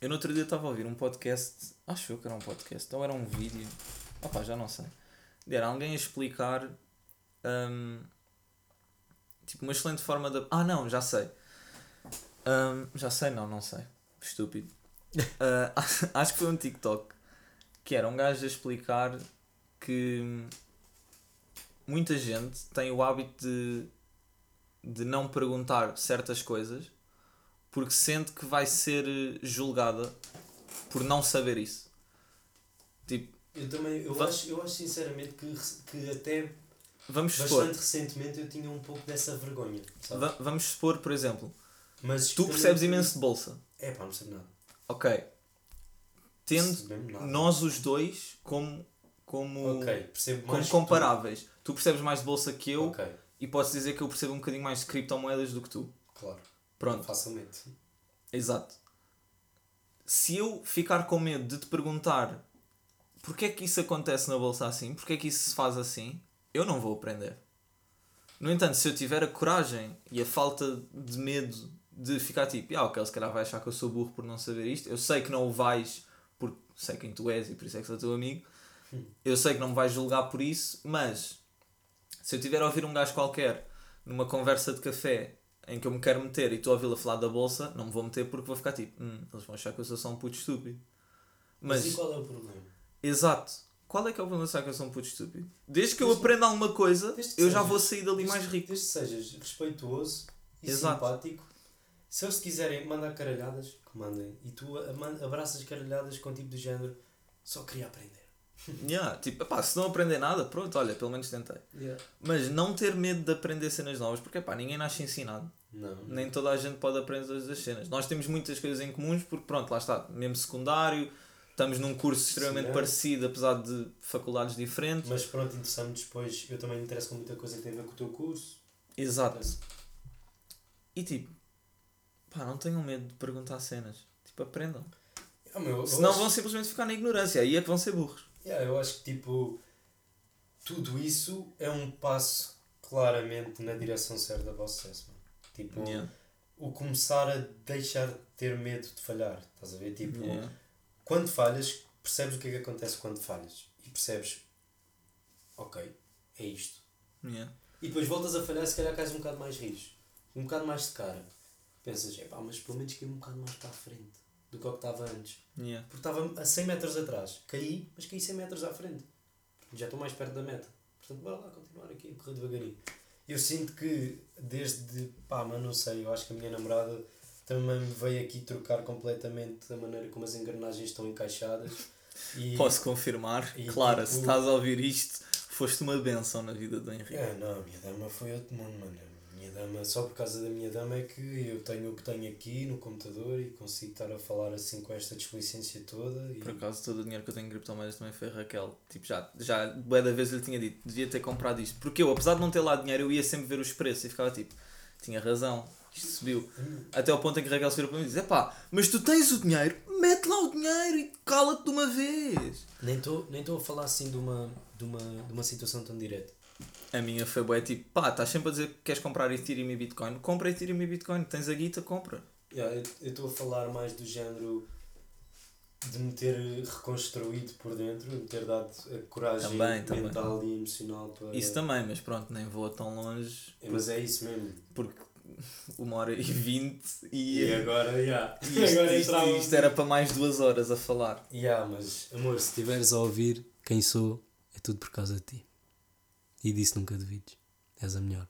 Eu no outro dia estava a ouvir um podcast, acho que era um podcast, ou era um vídeo, opá, já não sei. Era alguém a explicar hum, tipo uma excelente forma de. Ah não, já sei. Hum, já sei, não, não sei. Estúpido. Ah, acho que foi um TikTok que era um gajo a explicar que muita gente tem o hábito de, de não perguntar certas coisas porque sente que vai ser julgada por não saber isso. Tipo, Eu também, eu, acho, eu acho sinceramente que, que até vamos supor, bastante recentemente eu tinha um pouco dessa vergonha, sabe? va- vamos supor, por exemplo, Mas tu percebes imenso de bolsa. É pá, não percebo nada. Ok. Tendo nós os dois como, como, Ok, percebo como comparáveis. Tu. percebes mais de bolsa que Tu. eu e posso dizer que eu percebo um bocadinho mais de criptomoedas do que tu. claro. Pronto, Facilmente. exato. Se eu ficar com medo de te perguntar porque é que isso acontece na bolsa assim, porque é que isso se faz assim, eu não vou aprender. No entanto, se eu tiver a coragem e a falta de medo de ficar tipo, ah, ok, se calhar vai achar que eu sou burro por não saber isto, eu sei que não o vais porque sei quem tu és e por isso é que sou teu amigo, eu sei que não me vais julgar por isso, mas se eu tiver a ouvir um gajo qualquer numa conversa de café em que eu me quero meter e estou a ouvi-lo a falar da bolsa, não me vou meter porque vou ficar tipo, hum, eles vão achar que eu sou só um puto estúpido. Mas, Mas, e qual é o problema? exato, qual é que é o problema de achar que eu sou um puto estúpido? Desde que eu Desde- aprenda alguma coisa, eu já sejas- vou sair dali mais rico. Desde que sejas respeituoso e Exato. simpático, se eles quiserem mandar caralhadas, que mandem. E tu abraças caralhadas com tipo de género, só queria aprender. Yeah, tipo, epá, se não aprender nada, pronto, olha, pelo menos tentei. Mas não ter medo de aprender cenas novas, porque epá, ninguém nasce ensinado. Não. Nem toda a gente pode aprender todas as cenas. Nós temos muitas coisas em comuns, porque pronto, lá está, mesmo secundário, estamos num curso extremamente Sim, é. parecido, apesar de faculdades diferentes. Mas pronto, interessamos depois. Eu também me interesso com muita coisa que tem a ver com o teu curso. Exato. E tipo, pá, não tenham medo de perguntar cenas. Tipo, aprendam. Ah, meu, eu Senão vão simplesmente ficar na ignorância. Aí é que vão ser burros. Yeah, eu acho que tipo tudo isso é um passo claramente na direção certa para o sucesso. mano. Tipo, Yeah. o começar a deixar de ter medo de falhar. Estás a ver? Tipo, Yeah. quando falhas, percebes o que é que acontece quando falhas. E percebes, ok, é isto. Yeah. E depois voltas a falhar, se calhar cais um bocado mais rijo. Um bocado mais de cara. Pensas, epá, mas pelo menos caí um bocado mais para a frente do que o que estava antes. Yeah. Porque estava a 100 metros atrás. Caí, mas caí 100 metros à frente. Já estou mais perto da meta. Portanto, bora lá continuar aqui a correr devagarinho. Eu sinto que desde, pá, mas não sei, eu acho que a minha namorada também me veio aqui trocar completamente a maneira como as engrenagens estão encaixadas. E, Posso confirmar, e Clara, tipo- se estás a ouvir isto, foste uma benção na vida do Henrique. É, não, a minha dama foi outro mundo, mano. Minha dama, só por causa da minha dama é que eu tenho o que tenho aqui no computador e consigo estar a falar assim com esta desplicência toda. E... Por acaso, todo o dinheiro que eu tenho em criptomoedas também foi a Raquel. Tipo, já, já, bué da vez eu lhe tinha dito, devia ter comprado isto. Porque eu, apesar de não ter lá dinheiro, eu ia sempre ver os preços e ficava tipo, tinha razão. Isto subiu. Até ao ponto em que Raquel se vira para mim e diz: Epá, mas tu tens o dinheiro, mete lá o dinheiro e cala-te de uma vez. Nem estou nem tô a falar assim de uma, de, uma, de uma situação tão direta. A minha foi bué tipo, pá, estás sempre a dizer que queres comprar Ethereum e Bitcoin. Compra Ethereum e Bitcoin. Tens a guita, compra. Yeah, eu estou a falar mais do género de me ter reconstruído por dentro, de me ter dado a coragem Também, também. mental e emocional para. Isso também, mas pronto, nem vou tão longe. É, Mas é isso mesmo. Porque uma hora e vinte e, E agora, yeah. isto, agora isto- entrava- isto era para mais duas horas a falar. Yeah, mas amor, Se estiveres a ouvir quem sou, é tudo por causa de ti. E disso nunca duvides. És a melhor.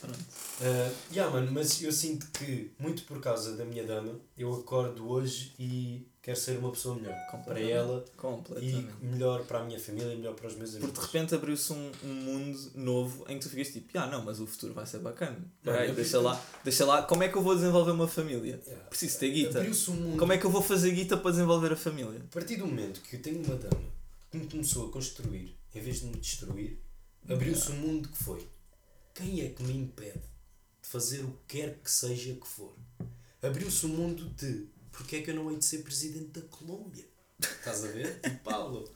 Pronto. Uh, yeah, mano, mas eu sinto que, muito por causa da minha dama, eu acordo hoje e quero ser uma pessoa melhor para Completamente. ela e melhor para a minha família e melhor para os meus amigos. Porque de repente abriu-se um, um mundo novo em que tu ficas tipo, ah não, mas o futuro vai ser bacana. Não, Peraí, deixa lá, deixa lá, como é que eu vou desenvolver uma família? Yeah. Preciso ter guita. Abriu-se um mundo. Como é que eu vou fazer guita para desenvolver a família? A partir do momento que eu tenho uma dama que me começou a construir, em vez de me destruir, abriu-se um mundo que foi. Quem é que me impede de fazer o que quer que seja que for? Abriu-se um mundo de porque é que eu não hei de ser presidente da Colômbia? Estás a ver? Tipo, Pablo.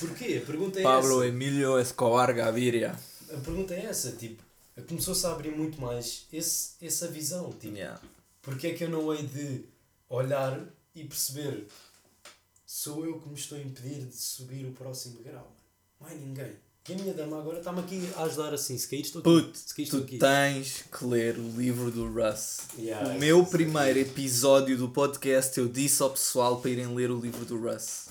Porquê? A pergunta é Pablo essa. Emilio Escobar Gaviria. A pergunta é essa, tipo, começou-se a abrir muito mais esse, essa visão, tipo, Yeah. porque é que eu não hei de olhar e perceber sou eu que me estou a impedir de subir o próximo grau, mano. Mais ninguém. E a minha dama agora está-me aqui a ajudar assim, se cair estou aqui. Puto, se cair tu aqui. tens que ler o livro do Russ. Yeah, o meu isso- primeiro episódio do podcast eu disse ao pessoal para irem ler o livro do Russ.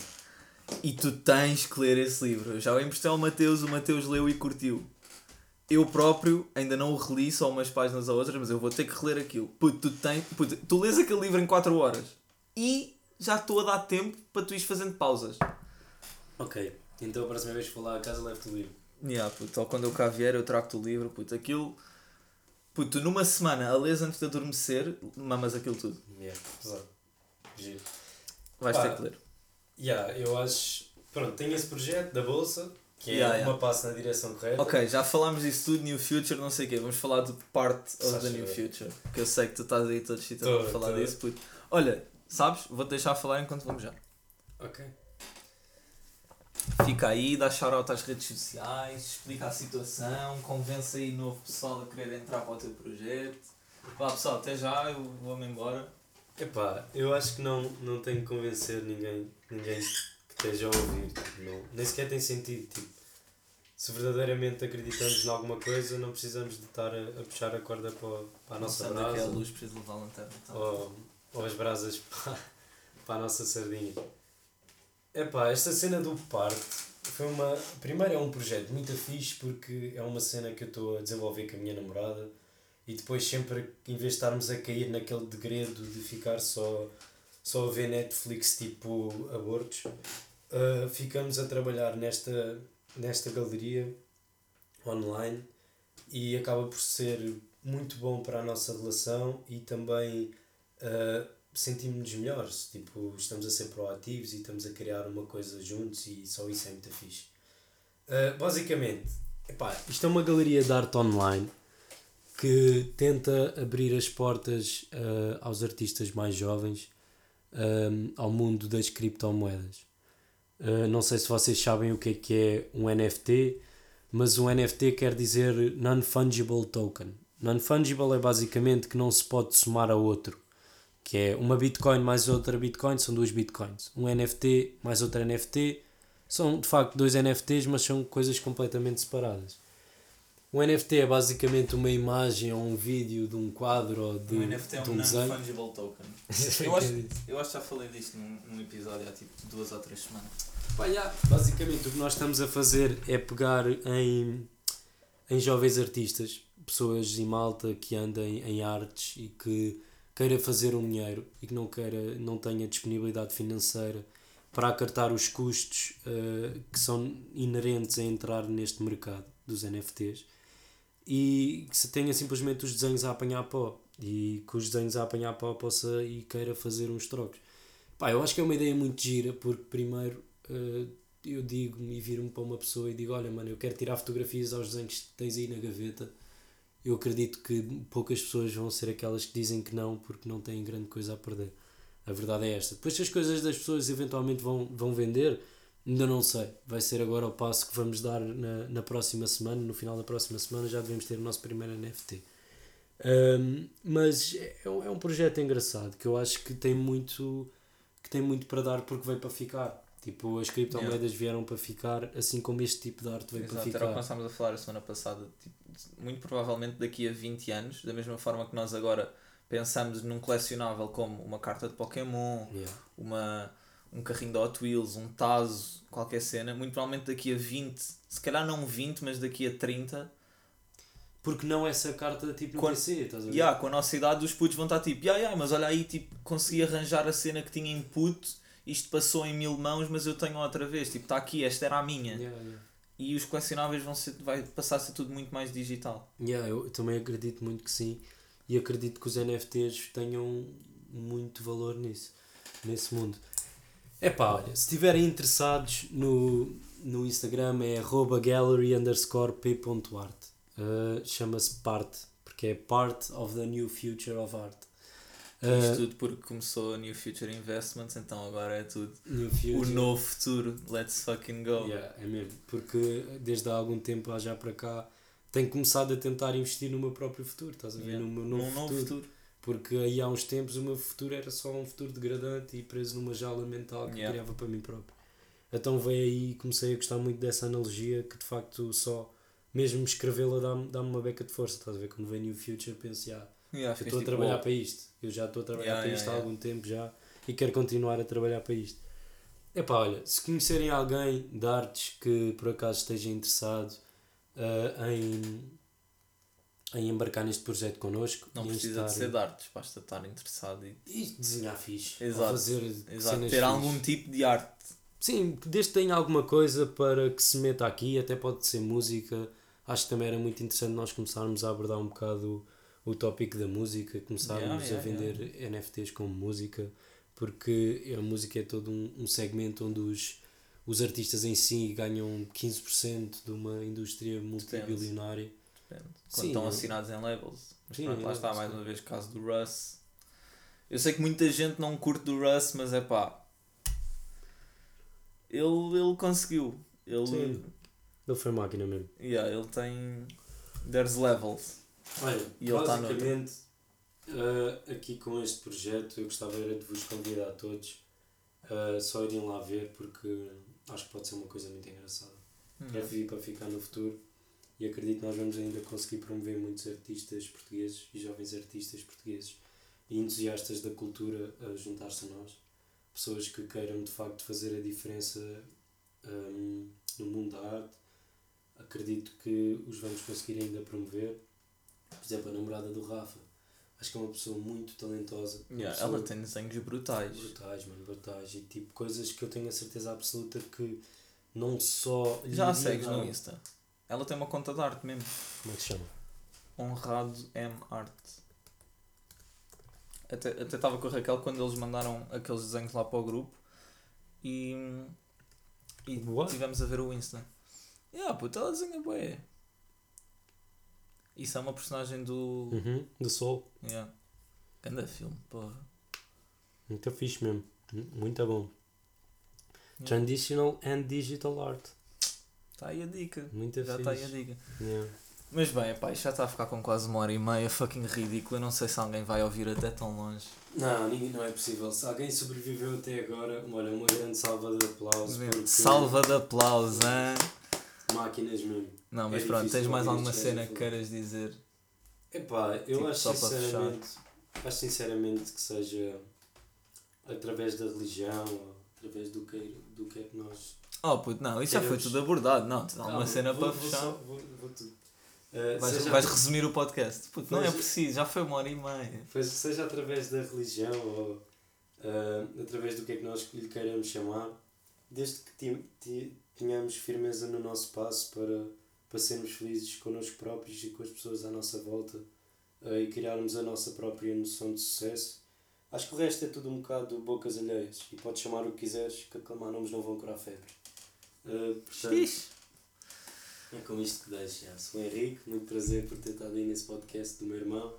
E tu tens que ler esse livro. Eu já o emprestei ao Mateus, o Mateus leu e curtiu. Eu próprio ainda não o reli só umas páginas ou outras, mas eu vou ter que reler aquilo. Puto, tu, tens, puto, tu lês aquele livro em 4 horas e já estou a dar tempo para tu ires fazendo pausas. Ok, então a próxima vez que for lá a casa levo-te o livro. Yeah, puto, ou quando eu cá vier eu trago-te o livro, puto, aquilo. Puto, numa semana, a lês antes de adormecer, mamas aquilo tudo. Yeah, pesado. Giro. Vais Pá. ter que ler. Yeah, eu acho. Pronto, tenho esse projeto da Bolsa, que é Yeah, uma yeah. passo na direção correta. Ok, já falámos disso tudo, New Future, não sei o quê. Vamos falar de part of the New. Future. Que eu sei que tu estás aí todo excitado para falar tô. disso, puto. Olha, sabes? Vou-te deixar falar enquanto vamos já. Ok. Fica aí, dá shout-out às redes sociais, explica a situação, convence aí novo pessoal a querer entrar para o teu projeto. Vá pessoal, até já, eu vou-me embora. Epá, eu acho que não, não tenho que convencer ninguém, ninguém que esteja a ouvir. tipo, Não, nem sequer tem sentido. Tipo, se verdadeiramente acreditamos em alguma coisa, não precisamos de estar a, a puxar a corda para, para a nossa que é a brasa luz, preciso levar a lanterna. Então. ou, ou as brasas para, para a nossa sardinha. Epá, esta cena do parto foi uma. Primeiro é um projeto muito fixe porque é uma cena que eu estou a desenvolver com a minha namorada e depois sempre em vez de estarmos a cair naquele degredo de ficar só, só a ver Netflix tipo abortos, uh, ficamos a trabalhar nesta, nesta galeria online e acaba por ser muito bom para a nossa relação e também uh, sentimos-nos melhores. Tipo, estamos a ser proativos e estamos a criar uma coisa juntos e só isso é muito fixe. Uh, basicamente, epá, isto é uma galeria de arte online que tenta abrir as portas uh, aos artistas mais jovens um, ao mundo das criptomoedas. Uh, não sei se vocês sabem o que é que é um NFT, mas um NFT quer dizer Non-Fungible Token. Non-Fungible é basicamente que não se pode somar a outro, que é uma Bitcoin mais outra Bitcoin, são duas Bitcoins. Um NFT mais outra NFT, são de facto dois NFTs, mas são coisas completamente separadas. Um NFT é basicamente uma imagem ou um vídeo de um quadro ou de, um NFT é de um um non-fungible token. eu, acho, eu acho que já falei disto num, num episódio há tipo duas ou três semanas. Pá, já, basicamente o que nós estamos a fazer é pegar em, em jovens artistas, pessoas em Malta que andem em artes e que queira fazer um dinheiro e que não, queira, não tenha disponibilidade financeira para acartar os custos eh, que são inerentes a entrar neste mercado dos NFTs e que se tenha simplesmente os desenhos a apanhar pó e com os desenhos a apanhar pó possa e queira fazer uns trocos. Pá, eu acho que é uma ideia muito gira porque primeiro eh, eu digo-me e viro-me para uma pessoa e digo: Olha, mano, eu quero tirar fotografias aos desenhos que tens aí na gaveta eu acredito que poucas pessoas vão ser aquelas que dizem que não porque não têm grande coisa a perder. A verdade é esta. Depois, se as coisas das pessoas eventualmente vão, vão vender, ainda não sei. Vai ser agora o passo que vamos dar na, na próxima semana. No final da próxima semana já devemos ter o nosso primeiro NFT. Um, mas é, um- é um projeto engraçado que eu acho que tem muito que tem muito para dar porque veio para ficar. Tipo, as criptomoedas vieram para ficar, assim como este tipo de arte veio para Exato, era o que ficar. nós estávamos a falar a semana passada. Tipo, muito provavelmente daqui a 20 anos, da mesma forma que nós agora pensamos num colecionável como uma carta de Pokémon, Yeah. uma, um carrinho de Hot Wheels, um Tazo, qualquer cena, muito provavelmente daqui a 20, se calhar não 20, mas daqui a 30, Porque não essa carta tipo Quando- PC, estás a ver? yeah, com a nossa idade os putos vão estar tipo, yeah, yeah, mas olha aí, tipo, consegui arranjar a cena que tinha input, isto passou em mil mãos, mas eu tenho outra vez, tipo, está aqui, esta era a minha. Yeah, yeah. E os colecionáveis vão ser, vai passar a ser tudo muito mais digital. Yeah, eu também acredito muito que sim. E acredito que os NFTs tenham muito valor nisso, nesse mundo. É pá, olha, se estiverem interessados no, no Instagram é gallery underscore p.art. Uh, Chama-se Parte, porque é Part of the New Future of Art. Isto tudo porque começou a New Future Investments, então agora é tudo o novo futuro. Let's fucking go. Yeah, é mesmo, porque desde há algum tempo há já para cá tenho começado a tentar investir no meu próprio futuro, estás a ver? Yeah. No meu novo, Num novo futuro. futuro. Porque aí há uns tempos o meu futuro era só um futuro degradante e preso numa jaula mental que Yeah. criava para mim próprio. Então veio aí e comecei a gostar muito dessa analogia que de facto só, mesmo escrevê-la dá-me dá uma beca de força, estás a ver? Quando vem New Future penso, já, Yeah, eu estou a tipo, trabalhar oh, para isto, eu já estou a trabalhar Yeah, para yeah, isto há algum tempo já e quero continuar a trabalhar para isto. Epá, olha, se conhecerem alguém de artes que por acaso esteja interessado ah, em, em embarcar neste projeto connosco Não precisa de estar- ser de artes, basta estar interessado e e desenhar fixe. Exato, fazer exato, ter fixe. algum tipo de arte. Sim, desde que tenha alguma coisa para que se meta aqui, até pode ser música. Acho que também era muito interessante nós começarmos a abordar um bocado o, o tópico da música, começarmos Yeah, yeah, a vender NFTs como música, porque a música é todo um, um segmento onde os, os artistas em si ganham 15% de uma indústria multibilionária. Depende. Quando Sim, estão eu- assinados em labels. Mas Sim, pronto, lá está, mais uma vez, caso do Russ. Eu sei que muita gente não curte do Russ, mas é pá. Ele, ele conseguiu. Ele, Sim. Ele foi máquina mesmo. yeah, ele tem. There's levels. Olha, E tá basicamente, ah, aqui com este projeto, eu gostava era de vos convidar a todos a só irem lá ver, porque acho que pode ser uma coisa muito engraçada. É vir para ficar no futuro e acredito que nós vamos ainda conseguir promover muitos artistas portugueses e jovens artistas portugueses e entusiastas da cultura a juntar-se a nós. Pessoas que queiram de facto fazer a diferença hum, no mundo da arte. Acredito que os vamos conseguir ainda promover. Por exemplo, a namorada do Rafa. Acho que é uma pessoa muito talentosa. Yeah, pessoa ela tem desenhos brutais. brutais, mano, brutais. E tipo, coisas que eu tenho a certeza absoluta que não só. Já a segues dar- no Insta. Ela tem uma conta de arte mesmo. Como é que se chama? Honrado M Art. Até até estava com a Raquel quando eles mandaram aqueles desenhos lá para o grupo e, e What? tivemos a ver o Insta. Yeah, puta, ela desenha bué. Isso é uma personagem do. Uhum, do Sol. Yeah. Ganda filme, porra. Muito fixe mesmo. Mu- Muito bom. Yeah. Traditional and Digital Art. Está aí a dica. Muito Já está aí a dica. Yeah. Mas bem, epá, isto já está a ficar com quase uma hora e meia, fucking ridículo. Eu não sei se alguém vai ouvir até tão longe. Não, ninguém, não é possível. Se alguém sobreviveu até agora, olha, uma grande salva de aplausos. porque Salva de aplausos, hein? Máquinas mesmo. Não, mas É pronto, tens mais alguma cena que queiras dizer? Epá, eu Tipo, acho sinceramente, acho sinceramente que seja através da religião ou através do que, do que é que nós Oh puto, não, isso já foi tudo abordado. Não, te dá uma cena vou- para vou fechar. só- vou, vou tudo. Uh, Vais, seja, vais resumir o podcast. Puto, não é preciso, já foi uma hora e meia. pois seja através da religião ou uh, através do que é que nós lhe queiramos chamar, desde que ti- tenhamos firmeza no nosso passo para, para sermos felizes connosco próprios e com as pessoas à nossa volta uh, e criarmos a nossa própria noção de sucesso. Acho que o resto é tudo um bocado bocas alheias e podes chamar o que quiseres, que aclamar nomes não vão curar febre. Uh, portanto. É com isto que deixo. Já. Sou o Henrique, muito prazer por ter estado aí nesse podcast do meu irmão.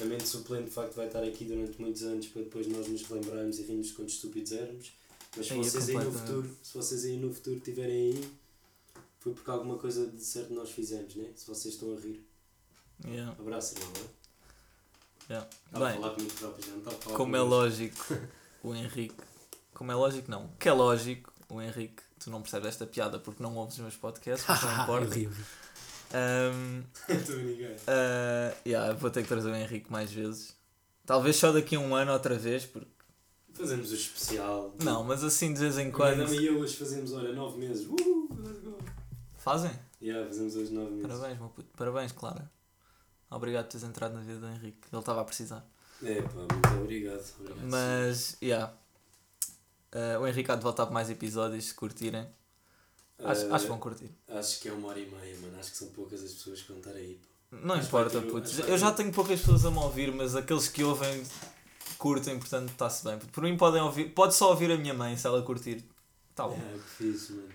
A mente suplente de facto vai estar aqui durante muitos anos para depois nós nos relembrarmos e rirmos quanto estúpidos éramos. Mas se é vocês aí no futuro, se vocês aí no futuro estiverem aí, foi porque alguma coisa de certo nós fizemos, né? Se vocês estão a rir. Yeah, Abraço, irmão. né? yeah. Estava a Bem, falar comigo próprio, já não estava a falar como é lógico, o Henrique. Como é lógico, não. Que é lógico, o Henrique. Tu não percebes esta piada porque não ouves os meus podcasts, mas não importa. Um, Estou a ninguém. uh, yeah, vou ter que trazer o Henrique mais vezes. Talvez só daqui a um ano outra vez, porque. Fazemos o especial. Não, mas assim de vez em Quando quando. e eu hoje fazemos, olha, 9 meses. Uh, let's go. Fazem? Yeah, fazemos hoje 9 meses. Parabéns, meu puto. Parabéns, Clara. Obrigado por teres entrado na vida do Henrique. Ele estava a precisar. É pá, muito obrigado. obrigado Mas, yeah. Uh, o Henrique há de voltar para mais episódios, se curtirem. Acho, Ah, acho que vão curtir. Acho que é uma hora e meia, mano. Acho que são poucas as pessoas que vão estar aí. pá. Não Acho importa, ter- puto. Eu já tenho poucas pessoas a me ouvir, mas aqueles que ouvem curtem, portanto está-se bem. Por mim podem ouvir, pode só ouvir a minha mãe se ela curtir. Tá bom. É, que fixe, mano.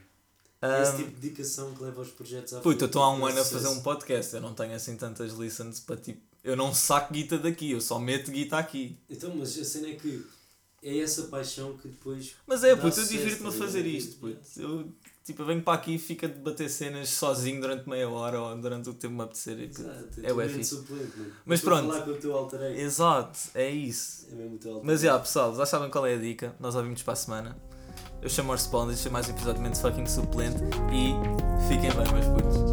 É esse Um, tipo de dedicação que leva os projetos à Puta, estou há um é ano a fazer um podcast, eu não tenho assim tantas listens para tipo. Eu não saco guita daqui, eu só meto guita aqui. Então, mas a cena é que é essa paixão que depois. Mas é, puto, eu divirto-me a tá fazer isto, puto. Eu, tipo, eu venho para aqui e fico a debater cenas sozinho durante meia hora ou durante o tempo me apetecer. Exato, É mente fixe. suplente. Mas Estou pronto. falar com o teu alter ego. Exato, é isso. É mesmo o teu alter Mas já, pessoal, já sabem qual é a dica. Nós ouvimos para a semana. Eu chamo o Responde, este é mais um episódio de Mente Fucking Suplente e fiquem bem, meus putos.